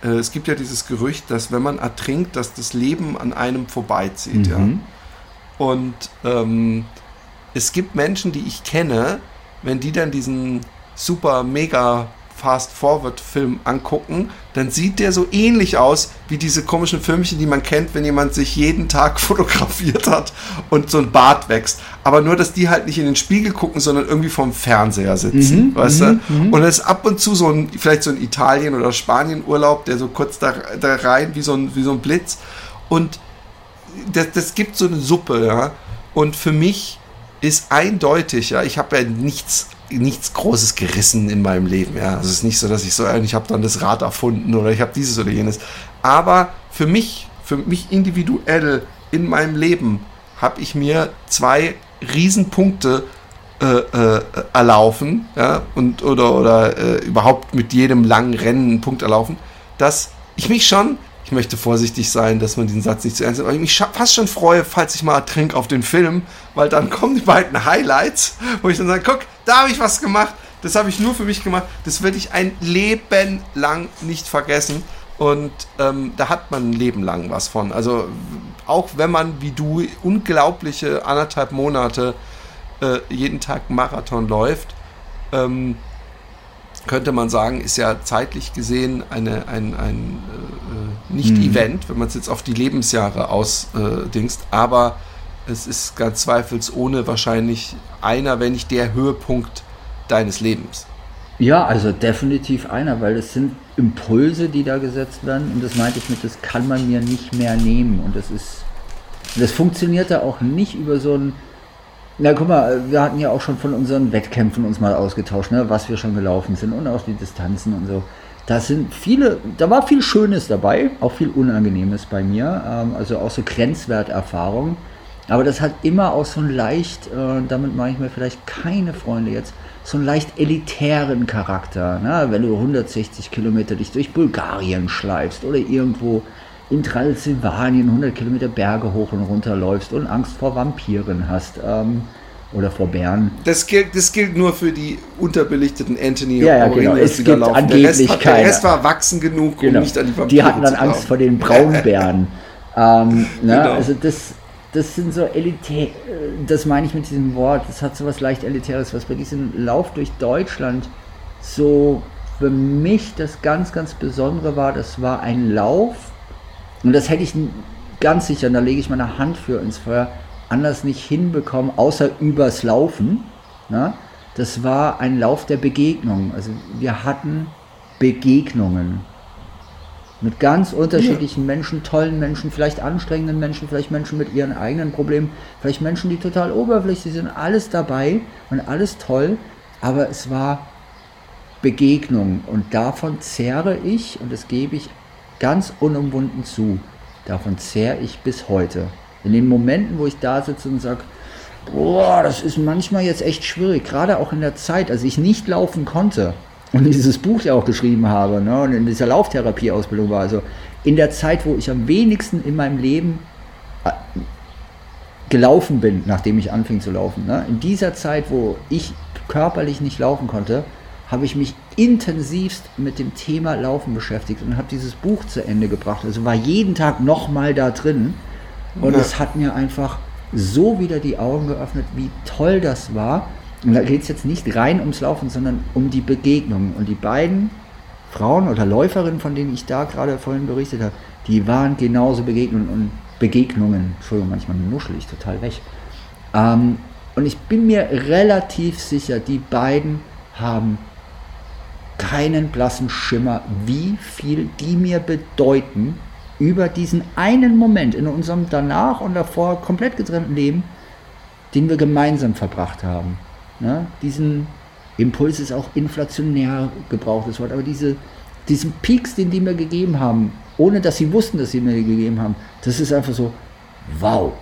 [SPEAKER 1] Äh, es gibt ja dieses Gerücht, dass wenn man ertrinkt, dass das Leben an einem vorbeizieht. Mhm. Ja? Und ähm, es gibt Menschen, die ich kenne, wenn die dann diesen super mega Fast-Forward-Film angucken, dann sieht der so ähnlich aus wie diese komischen Filmchen, die man kennt, wenn jemand sich jeden Tag fotografiert hat und so ein Bart wächst. Aber nur, dass die halt nicht in den Spiegel gucken, sondern irgendwie vorm Fernseher sitzen, mhm, weißt mhm, du? Mhm. Und es ist ab und zu so ein, vielleicht so ein Italien- oder Spanien-Urlaub, der so kurz da, da rein, wie so, ein, wie so ein Blitz. Und das, das gibt so eine Suppe, ja. Und für mich ist eindeutig, ja, ich habe ja nichts nichts Großes gerissen in meinem Leben. Ja, also es ist nicht so, dass ich so, ich habe dann das Rad erfunden oder ich habe dieses oder jenes. Aber für mich, für mich individuell in meinem Leben habe ich mir zwei Riesenpunkte äh, äh, erlaufen, ja, und oder oder äh, überhaupt mit jedem langen Rennen einen Punkt erlaufen, dass ich mich schon ich möchte vorsichtig sein, dass man diesen Satz nicht zu ernst nimmt, aber ich mich fast schon freue, falls ich mal ertrink auf den Film, weil dann kommen die beiden Highlights, wo ich dann sage, guck, da habe ich was gemacht, das habe ich nur für mich gemacht, das werde ich ein Leben lang nicht vergessen. Und ähm, da hat man ein Leben lang was von. Also auch wenn man wie du unglaubliche anderthalb Monate äh, jeden Tag Marathon läuft, ähm, könnte man sagen, ist ja zeitlich gesehen eine, ein, ein äh, Nicht-Event, mhm. wenn man es jetzt auf die Lebensjahre ausdingst, äh, aber es ist ganz zweifelsohne wahrscheinlich einer, wenn nicht der Höhepunkt deines Lebens.
[SPEAKER 2] Ja, also definitiv einer, weil es sind Impulse, die da gesetzt werden und das meinte ich mit, das kann man mir nicht mehr nehmen und das ist, das funktioniert da auch nicht über so ein, na guck mal, wir hatten ja auch schon von unseren Wettkämpfen uns mal ausgetauscht, ne, was wir schon gelaufen sind und auch die Distanzen und so. Da sind viele, da war viel Schönes dabei, auch viel Unangenehmes bei mir, ähm, also auch so Grenzwerterfahrungen. Aber das hat immer auch so ein leicht, äh, damit mache ich mir vielleicht keine Freunde jetzt, so einen leicht elitären Charakter. Ne? Wenn du 160 Kilometer dich durch Bulgarien schleifst oder irgendwo in Transsilvanien 100 Kilometer Berge hoch und runter läufst und Angst vor Vampiren hast. Ähm, oder vor Bären.
[SPEAKER 1] Das gilt, das gilt nur für die unterbelichteten Anthony
[SPEAKER 2] ja, ja, genau. Es gibt laufen. Der Rest,
[SPEAKER 1] der Rest, war wachsen genug,
[SPEAKER 2] genau. um nicht an die Vampire
[SPEAKER 1] Die
[SPEAKER 2] hatten dann Angst vor den Braunbären. ähm, ne? genau. Also das, das sind so elitär, das meine ich mit diesem Wort, das hat so was leicht Elitäres, was bei diesem Lauf durch Deutschland so für mich das ganz, ganz Besondere war, das war ein Lauf, und das hätte ich ganz sicher, und da lege ich meine Hand für ins Feuer, anders nicht hinbekommen, außer übers Laufen. Na? Das war ein Lauf der Begegnung. Also wir hatten Begegnungen mit ganz unterschiedlichen ja. Menschen, tollen Menschen, vielleicht anstrengenden Menschen, vielleicht Menschen mit ihren eigenen Problemen, vielleicht Menschen, die total oberflächlich sind, alles dabei und alles toll, aber es war Begegnung und davon zehre ich und das gebe ich ganz unumwunden zu. Davon zehre ich bis heute. In den Momenten, wo ich da sitze und sage, boah, das ist manchmal jetzt echt schwierig, gerade auch in der Zeit, als ich nicht laufen konnte, und dieses Buch ja auch geschrieben habe ne, und in dieser Lauftherapieausbildung war. Also in der Zeit, wo ich am wenigsten in meinem Leben äh, gelaufen bin, nachdem ich anfing zu laufen, ne, in dieser Zeit, wo ich körperlich nicht laufen konnte, habe ich mich intensivst mit dem Thema Laufen beschäftigt und habe dieses Buch zu Ende gebracht. Also war jeden Tag nochmal da drin und es hat mir einfach so wieder die Augen geöffnet, wie toll das war und da geht es jetzt nicht rein ums Laufen, sondern um die Begegnung. Und die beiden Frauen oder Läuferinnen, von denen ich da gerade vorhin berichtet habe, die waren genauso Begegnungen und Begegnungen. Entschuldigung, manchmal nuschel ich total weg. Ähm, und ich bin mir relativ sicher, die beiden haben keinen blassen Schimmer, wie viel die mir bedeuten über diesen einen Moment in unserem danach und davor komplett getrennten Leben, den wir gemeinsam verbracht haben. Ne? Diesen Impuls ist auch inflationär gebrauchtes Wort, aber diese, diesen Peaks, den die mir gegeben haben, ohne dass sie wussten, dass sie mir gegeben haben, das ist einfach so, wow.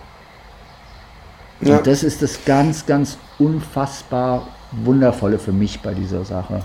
[SPEAKER 2] Ja. Und das ist das ganz, ganz unfassbar Wundervolle für mich bei dieser Sache.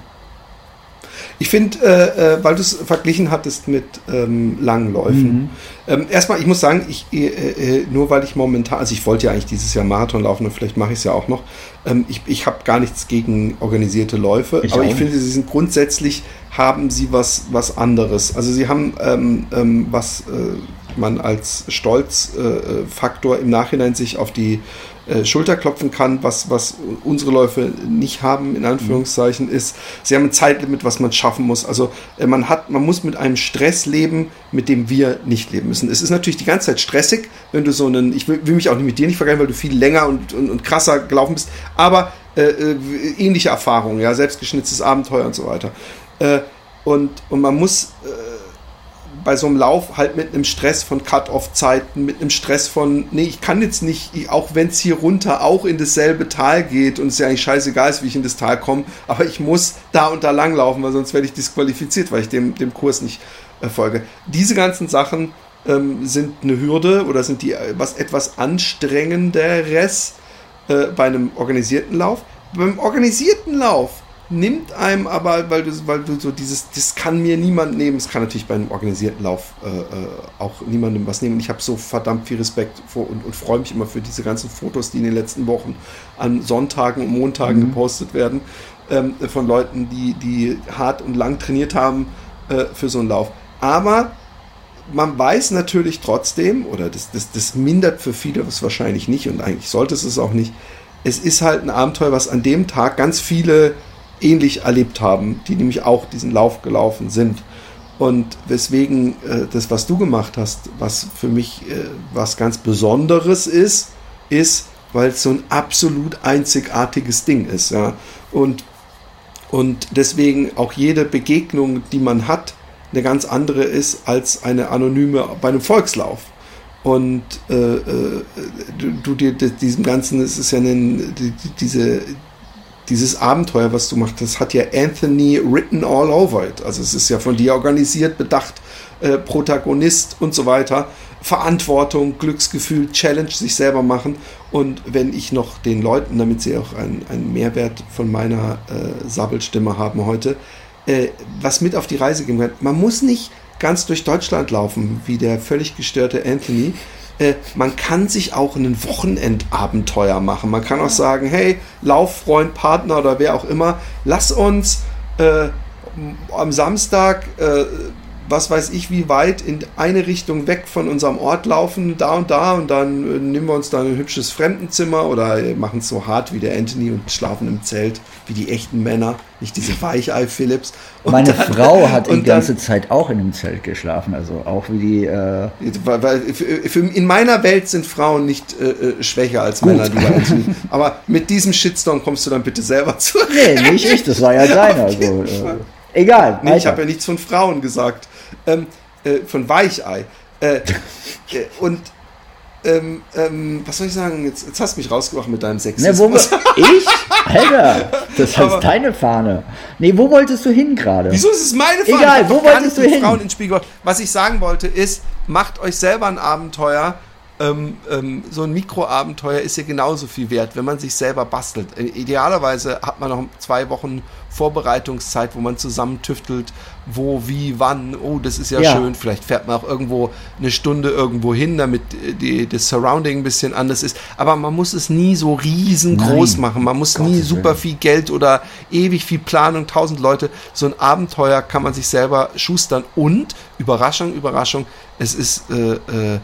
[SPEAKER 1] Ich finde, äh, äh, weil du es verglichen hattest mit ähm, langen Läufen. Mhm. Ähm, erstmal, ich muss sagen, ich, äh, äh, nur weil ich momentan, also ich wollte ja eigentlich dieses Jahr Marathon laufen und vielleicht mache ich es ja auch noch. Ähm, ich ich habe gar nichts gegen organisierte Läufe, ich aber ich finde, sie sind grundsätzlich, haben sie was, was anderes. Also sie haben ähm, ähm, was äh, man als Stolzfaktor äh, im Nachhinein sich auf die äh, Schulter klopfen kann, was, was unsere Läufe nicht haben, in Anführungszeichen, ist, sie haben ein Zeitlimit, was man schaffen muss. Also äh, man hat, man muss mit einem Stress leben, mit dem wir nicht leben müssen. Es ist natürlich die ganze Zeit stressig, wenn du so einen, ich will, will mich auch nicht mit dir nicht vergleichen, weil du viel länger und, und, und krasser gelaufen bist, aber äh, äh ähnliche Erfahrungen, ja, selbstgeschnitztes Abenteuer und so weiter. Äh, und, und man muss bei so einem Lauf halt mit einem Stress von Cut-Off-Zeiten, mit einem Stress von, nee, ich kann jetzt nicht, auch wenn es hier runter auch in dasselbe Tal geht und es ja eigentlich scheißegal ist, wie ich in das Tal komme, aber ich muss da und da lang laufen, weil sonst werde ich disqualifiziert, weil ich dem, dem Kurs nicht äh, folge. Diese ganzen Sachen ähm, sind eine Hürde oder sind die äh, was etwas anstrengenderes äh, bei einem organisierten Lauf. Beim organisierten Lauf nimmt einem aber, weil du, weil du so dieses, das kann mir niemand nehmen, es kann natürlich bei einem organisierten Lauf äh, äh auch niemandem was nehmen. Ich habe so verdammt viel Respekt vor und, und freue mich immer für diese ganzen Fotos, die in den letzten Wochen an Sonntagen und Montagen mhm. gepostet werden, ähm, von Leuten, die, die hart und lang trainiert haben äh, für so einen Lauf. Aber man weiß natürlich trotzdem, oder das, das, das mindert für viele was wahrscheinlich nicht und eigentlich sollte es es auch nicht. Es ist halt ein Abenteuer, was an dem Tag ganz viele ähnlich erlebt haben, die nämlich auch diesen Lauf gelaufen sind. Und weswegen äh, das, was du gemacht hast, was für mich äh, was ganz Besonderes ist, ist, weil es so ein absolut einzigartiges Ding ist. Ja? Und, und deswegen auch jede Begegnung, die man hat, eine ganz andere ist als eine anonyme bei einem Volkslauf. Und äh, äh, du, du dir diesem Ganzen, es ist ja eine, die, diese, dieses Abenteuer, was du machst, das hat ja Anthony written all over it. Also es ist ja von dir organisiert, bedacht, äh, Protagonist und so weiter. Verantwortung, Glücksgefühl, Challenge sich selber machen. Und wenn ich noch den Leuten, damit sie auch einen, einen Mehrwert von meiner äh, Sabbelstimme haben heute, äh, was mit auf die Reise geben kann. Man muss nicht ganz durch Deutschland laufen, wie der völlig gestörte Anthony. Äh, man kann sich auch ein Wochenendabenteuer machen. Man kann auch sagen, hey, Lauffreund, Partner oder wer auch immer, lass uns äh, am Samstag äh, was weiß ich, wie weit in eine Richtung weg von unserem Ort laufen, da und da, und dann äh, nehmen wir uns da ein hübsches Fremdenzimmer oder machen es so hart wie der Anthony und schlafen im Zelt wie die echten Männer, nicht diese Weichei-Philips.
[SPEAKER 2] Meine dann, Frau hat die ganze Zeit auch in einem Zelt geschlafen, also auch wie die. Äh
[SPEAKER 1] weil, weil für, in meiner Welt sind Frauen nicht äh, äh schwächer als Gut. Männer, lieber Anthony. Aber mit diesem Shitstorm kommst du dann bitte selber zu.
[SPEAKER 2] Nee, nicht ich, das war ja deiner. Also, äh, egal.
[SPEAKER 1] Nee, ich habe ja nichts von Frauen gesagt ähm, äh, von Weichei. Äh, äh, und ähm, ähm, was soll ich sagen? Jetzt, jetzt hast du mich rausgebracht mit deinem Sexismus.
[SPEAKER 2] Ne, wo, ich? Alter, das heißt Aber, deine Fahne. Nee, wo wolltest du hin gerade?
[SPEAKER 1] Wieso ist es meine
[SPEAKER 2] Fahne? Egal, wo wolltest du hin?
[SPEAKER 1] Frauen ins Spiegel. Was ich sagen wollte ist, macht euch selber ein Abenteuer, ähm, ähm, so ein Mikroabenteuer ist ja genauso viel wert, wenn man sich selber bastelt. Äh, idealerweise hat man noch zwei Wochen Vorbereitungszeit, wo man zusammen tüftelt, wo, wie, wann. Oh, das ist ja, ja, schön. Vielleicht fährt man auch irgendwo eine Stunde irgendwo hin, damit die, das Surrounding ein bisschen anders ist. Aber man muss es nie so riesengroß Nein. machen. Man muss Gott nie super viel Geld oder ewig viel Planung, tausend Leute. So ein Abenteuer kann man sich selber schustern. Und, Überraschung, Überraschung, es ist äh, äh, äh,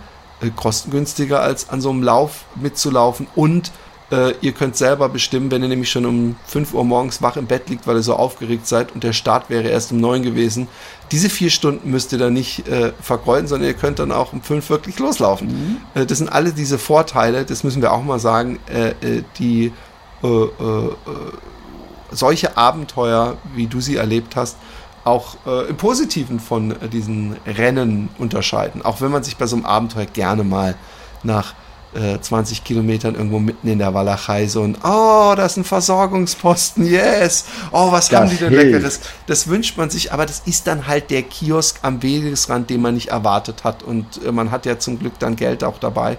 [SPEAKER 1] kostengünstiger als an so einem Lauf mitzulaufen und äh, ihr könnt selber bestimmen, wenn ihr nämlich schon um 5 Uhr morgens wach im Bett liegt, weil ihr so aufgeregt seid und der Start wäre erst um 9 gewesen. Diese vier Stunden müsst ihr dann nicht äh, vergeuden, sondern ihr könnt dann auch um 5 wirklich loslaufen. Mhm. Äh, das sind alle diese Vorteile, das müssen wir auch mal sagen, äh, äh, die solche Abenteuer, wie du sie erlebt hast, auch äh, im Positiven von äh, diesen Rennen unterscheiden. Auch wenn man sich bei so einem Abenteuer gerne mal nach äh, 20 Kilometern irgendwo mitten in der Walachei so ein, oh, da ist ein Versorgungsposten, yes, oh, was das haben die denn hilft. Leckeres? Das wünscht man sich, aber das ist dann halt der Kiosk am Wegesrand, den man nicht erwartet hat. Und äh, man hat ja zum Glück dann Geld auch dabei.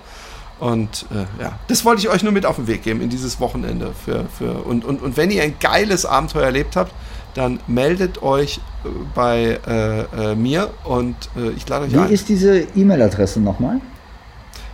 [SPEAKER 1] Und äh, ja, das wollte ich euch nur mit auf den Weg geben in dieses Wochenende. Für, für, und, und, und wenn ihr ein geiles Abenteuer erlebt habt, dann meldet euch äh, bei äh, äh, mir und äh, ich lade euch
[SPEAKER 2] Wie ein. Wie ist diese E-Mail-Adresse nochmal?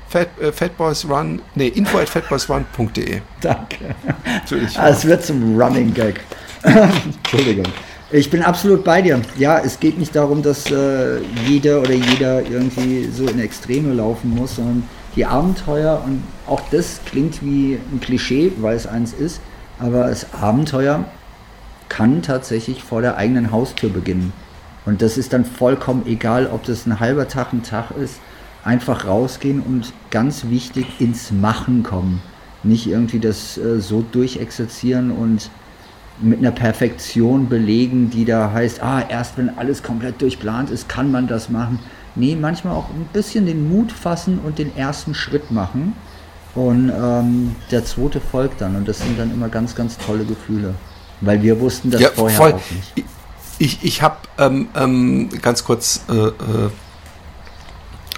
[SPEAKER 1] Fat, äh, Fatboysrun, nee, info at fatboysrun.de.
[SPEAKER 2] Danke. Natürlich. Ah, es wird zum Running Gag. Entschuldigung. Ich bin absolut bei dir. Ja, es geht nicht darum, dass äh, jeder oder jeder irgendwie so in Extreme laufen muss, sondern die Abenteuer und auch das klingt wie ein Klischee, weil es eins ist, aber das Abenteuer kann tatsächlich vor der eigenen Haustür beginnen. Und das ist dann vollkommen egal, ob das ein halber Tag, ein Tag ist. Einfach rausgehen und ganz wichtig ins Machen kommen. Nicht irgendwie das äh, so durchexerzieren und mit einer Perfektion belegen, die da heißt, ah, erst wenn alles komplett durchplant ist, kann man das machen. Nee, manchmal auch ein bisschen den Mut fassen und den ersten Schritt machen. Und ähm, der zweite folgt dann. Und das sind dann immer ganz, ganz tolle Gefühle. Weil wir wussten das ja, vorher voll. auch nicht.
[SPEAKER 1] Ich, ich habe ähm, ähm, ganz kurz, äh, äh,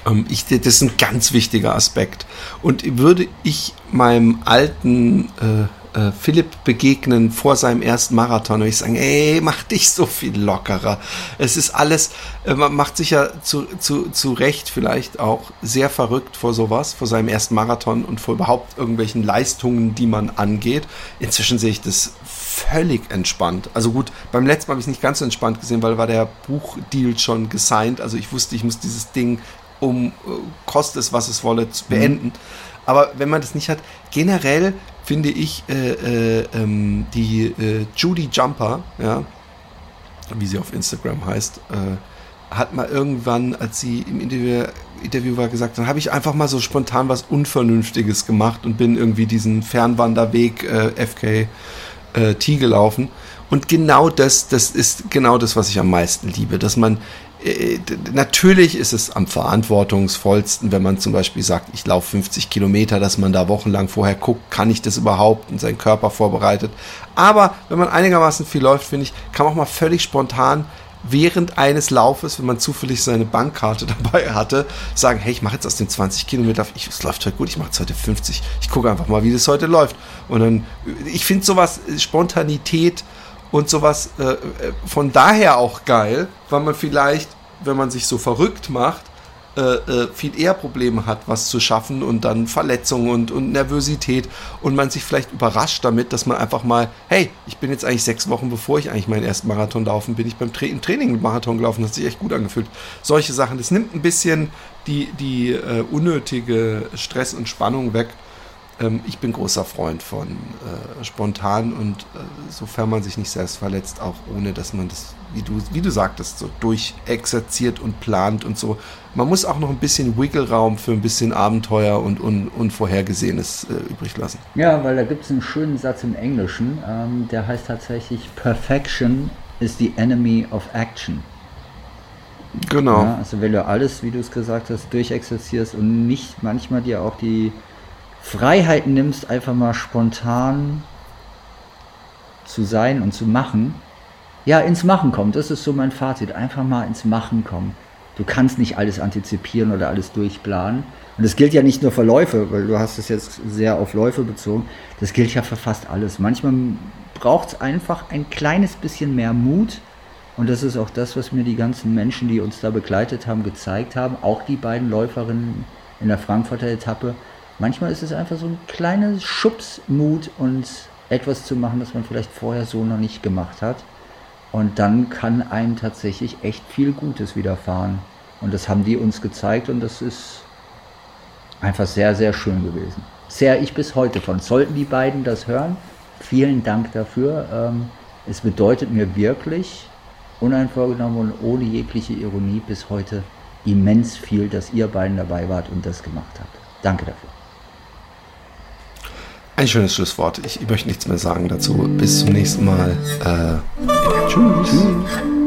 [SPEAKER 1] ähm, ich, das ist ein ganz wichtiger Aspekt. Und würde ich meinem alten äh, äh, Philipp begegnen vor seinem ersten Marathon und ich sagen, ey, mach dich so viel lockerer. Es ist alles, äh, man macht sich ja zu, zu, zu Recht vielleicht auch sehr verrückt vor sowas, vor seinem ersten Marathon und vor überhaupt irgendwelchen Leistungen, die man angeht. Inzwischen sehe ich das völlig entspannt. Also gut, beim letzten Mal habe ich es nicht ganz so entspannt gesehen, weil war der Buchdeal schon gesigned. Also ich wusste, ich muss dieses Ding um äh, koste es, was es wolle, zu beenden. Mhm. Aber wenn man das nicht hat, generell finde ich äh, äh, ähm, die äh, Judy Jumper, ja, wie sie auf Instagram heißt, äh, hat mal irgendwann, als sie im Interview, Interview war, gesagt, dann habe ich einfach mal so spontan was Unvernünftiges gemacht und bin irgendwie diesen Fernwanderweg äh, FK äh, T gelaufen. Und genau das, das ist genau das, was ich am meisten liebe, dass man äh, natürlich ist es am verantwortungsvollsten, wenn man zum Beispiel sagt, ich laufe 50 Kilometer, dass man da wochenlang vorher guckt, kann ich das überhaupt und seinen Körper vorbereitet. Aber wenn man einigermaßen viel läuft, finde ich, kann man auch mal völlig spontan während eines Laufes, wenn man zufällig seine Bankkarte dabei hatte, sagen, hey, ich mache jetzt aus den 20 Kilometern, ich, es läuft heute gut, ich mache jetzt heute 50, ich gucke einfach mal, wie das heute läuft. Und dann, ich finde sowas, Spontanität, und sowas äh, äh, von daher auch geil, weil man vielleicht, wenn man sich so verrückt macht, äh, äh, viel eher Probleme hat, was zu schaffen und dann Verletzungen und, und Nervosität und man sich vielleicht überrascht damit, dass man einfach mal, hey, ich bin jetzt eigentlich sechs Wochen, bevor ich eigentlich meinen ersten Marathon laufen bin, ich beim Tra Training Marathon gelaufen, hat sich echt gut angefühlt. Solche Sachen, das nimmt ein bisschen die, die äh, unnötige Stress und Spannung weg ähm, ich bin großer Freund von äh, spontan und äh, sofern man sich nicht selbst verletzt, auch ohne dass man das, wie du, wie du sagtest, so durchexerziert und plant und so. Man muss auch noch ein bisschen Wiggle-Raum für ein bisschen Abenteuer und un, Unvorhergesehenes äh, übrig lassen.
[SPEAKER 2] Ja, weil da gibt es einen schönen Satz im Englischen, ähm, der heißt tatsächlich Perfection is the enemy of action.
[SPEAKER 1] Genau.
[SPEAKER 2] Ja, also wenn du alles, wie du es gesagt hast, durchexerzierst und nicht manchmal dir auch die Freiheit nimmst, einfach mal spontan zu sein und zu machen, ja, ins Machen kommen. Das ist so mein Fazit. Einfach mal ins Machen kommen. Du kannst nicht alles antizipieren oder alles durchplanen. Und das gilt ja nicht nur für Läufe, weil du hast es jetzt sehr auf Läufe bezogen. Das gilt ja für fast alles. Manchmal braucht es einfach ein kleines bisschen mehr Mut. Und das ist auch das, was mir die ganzen Menschen, die uns da begleitet haben, gezeigt haben. Auch die beiden Läuferinnen in der Frankfurter Etappe manchmal ist es einfach so ein kleines Schubsmut und etwas zu machen, das man vielleicht vorher so noch nicht gemacht hat. Und dann kann einem tatsächlich echt viel Gutes widerfahren. Und das haben die uns gezeigt und das ist einfach sehr, sehr schön gewesen. Sehr ich bis heute von. Sollten die beiden das hören, vielen Dank dafür. Ähm, es bedeutet mir wirklich, uneinvorgenommen und ohne jegliche Ironie bis heute immens viel, dass ihr beiden dabei wart und das gemacht habt. Danke dafür.
[SPEAKER 1] Ein schönes Schlusswort. Ich, ich möchte nichts mehr sagen dazu. Bis zum nächsten Mal. Äh, tschüss. tschüss.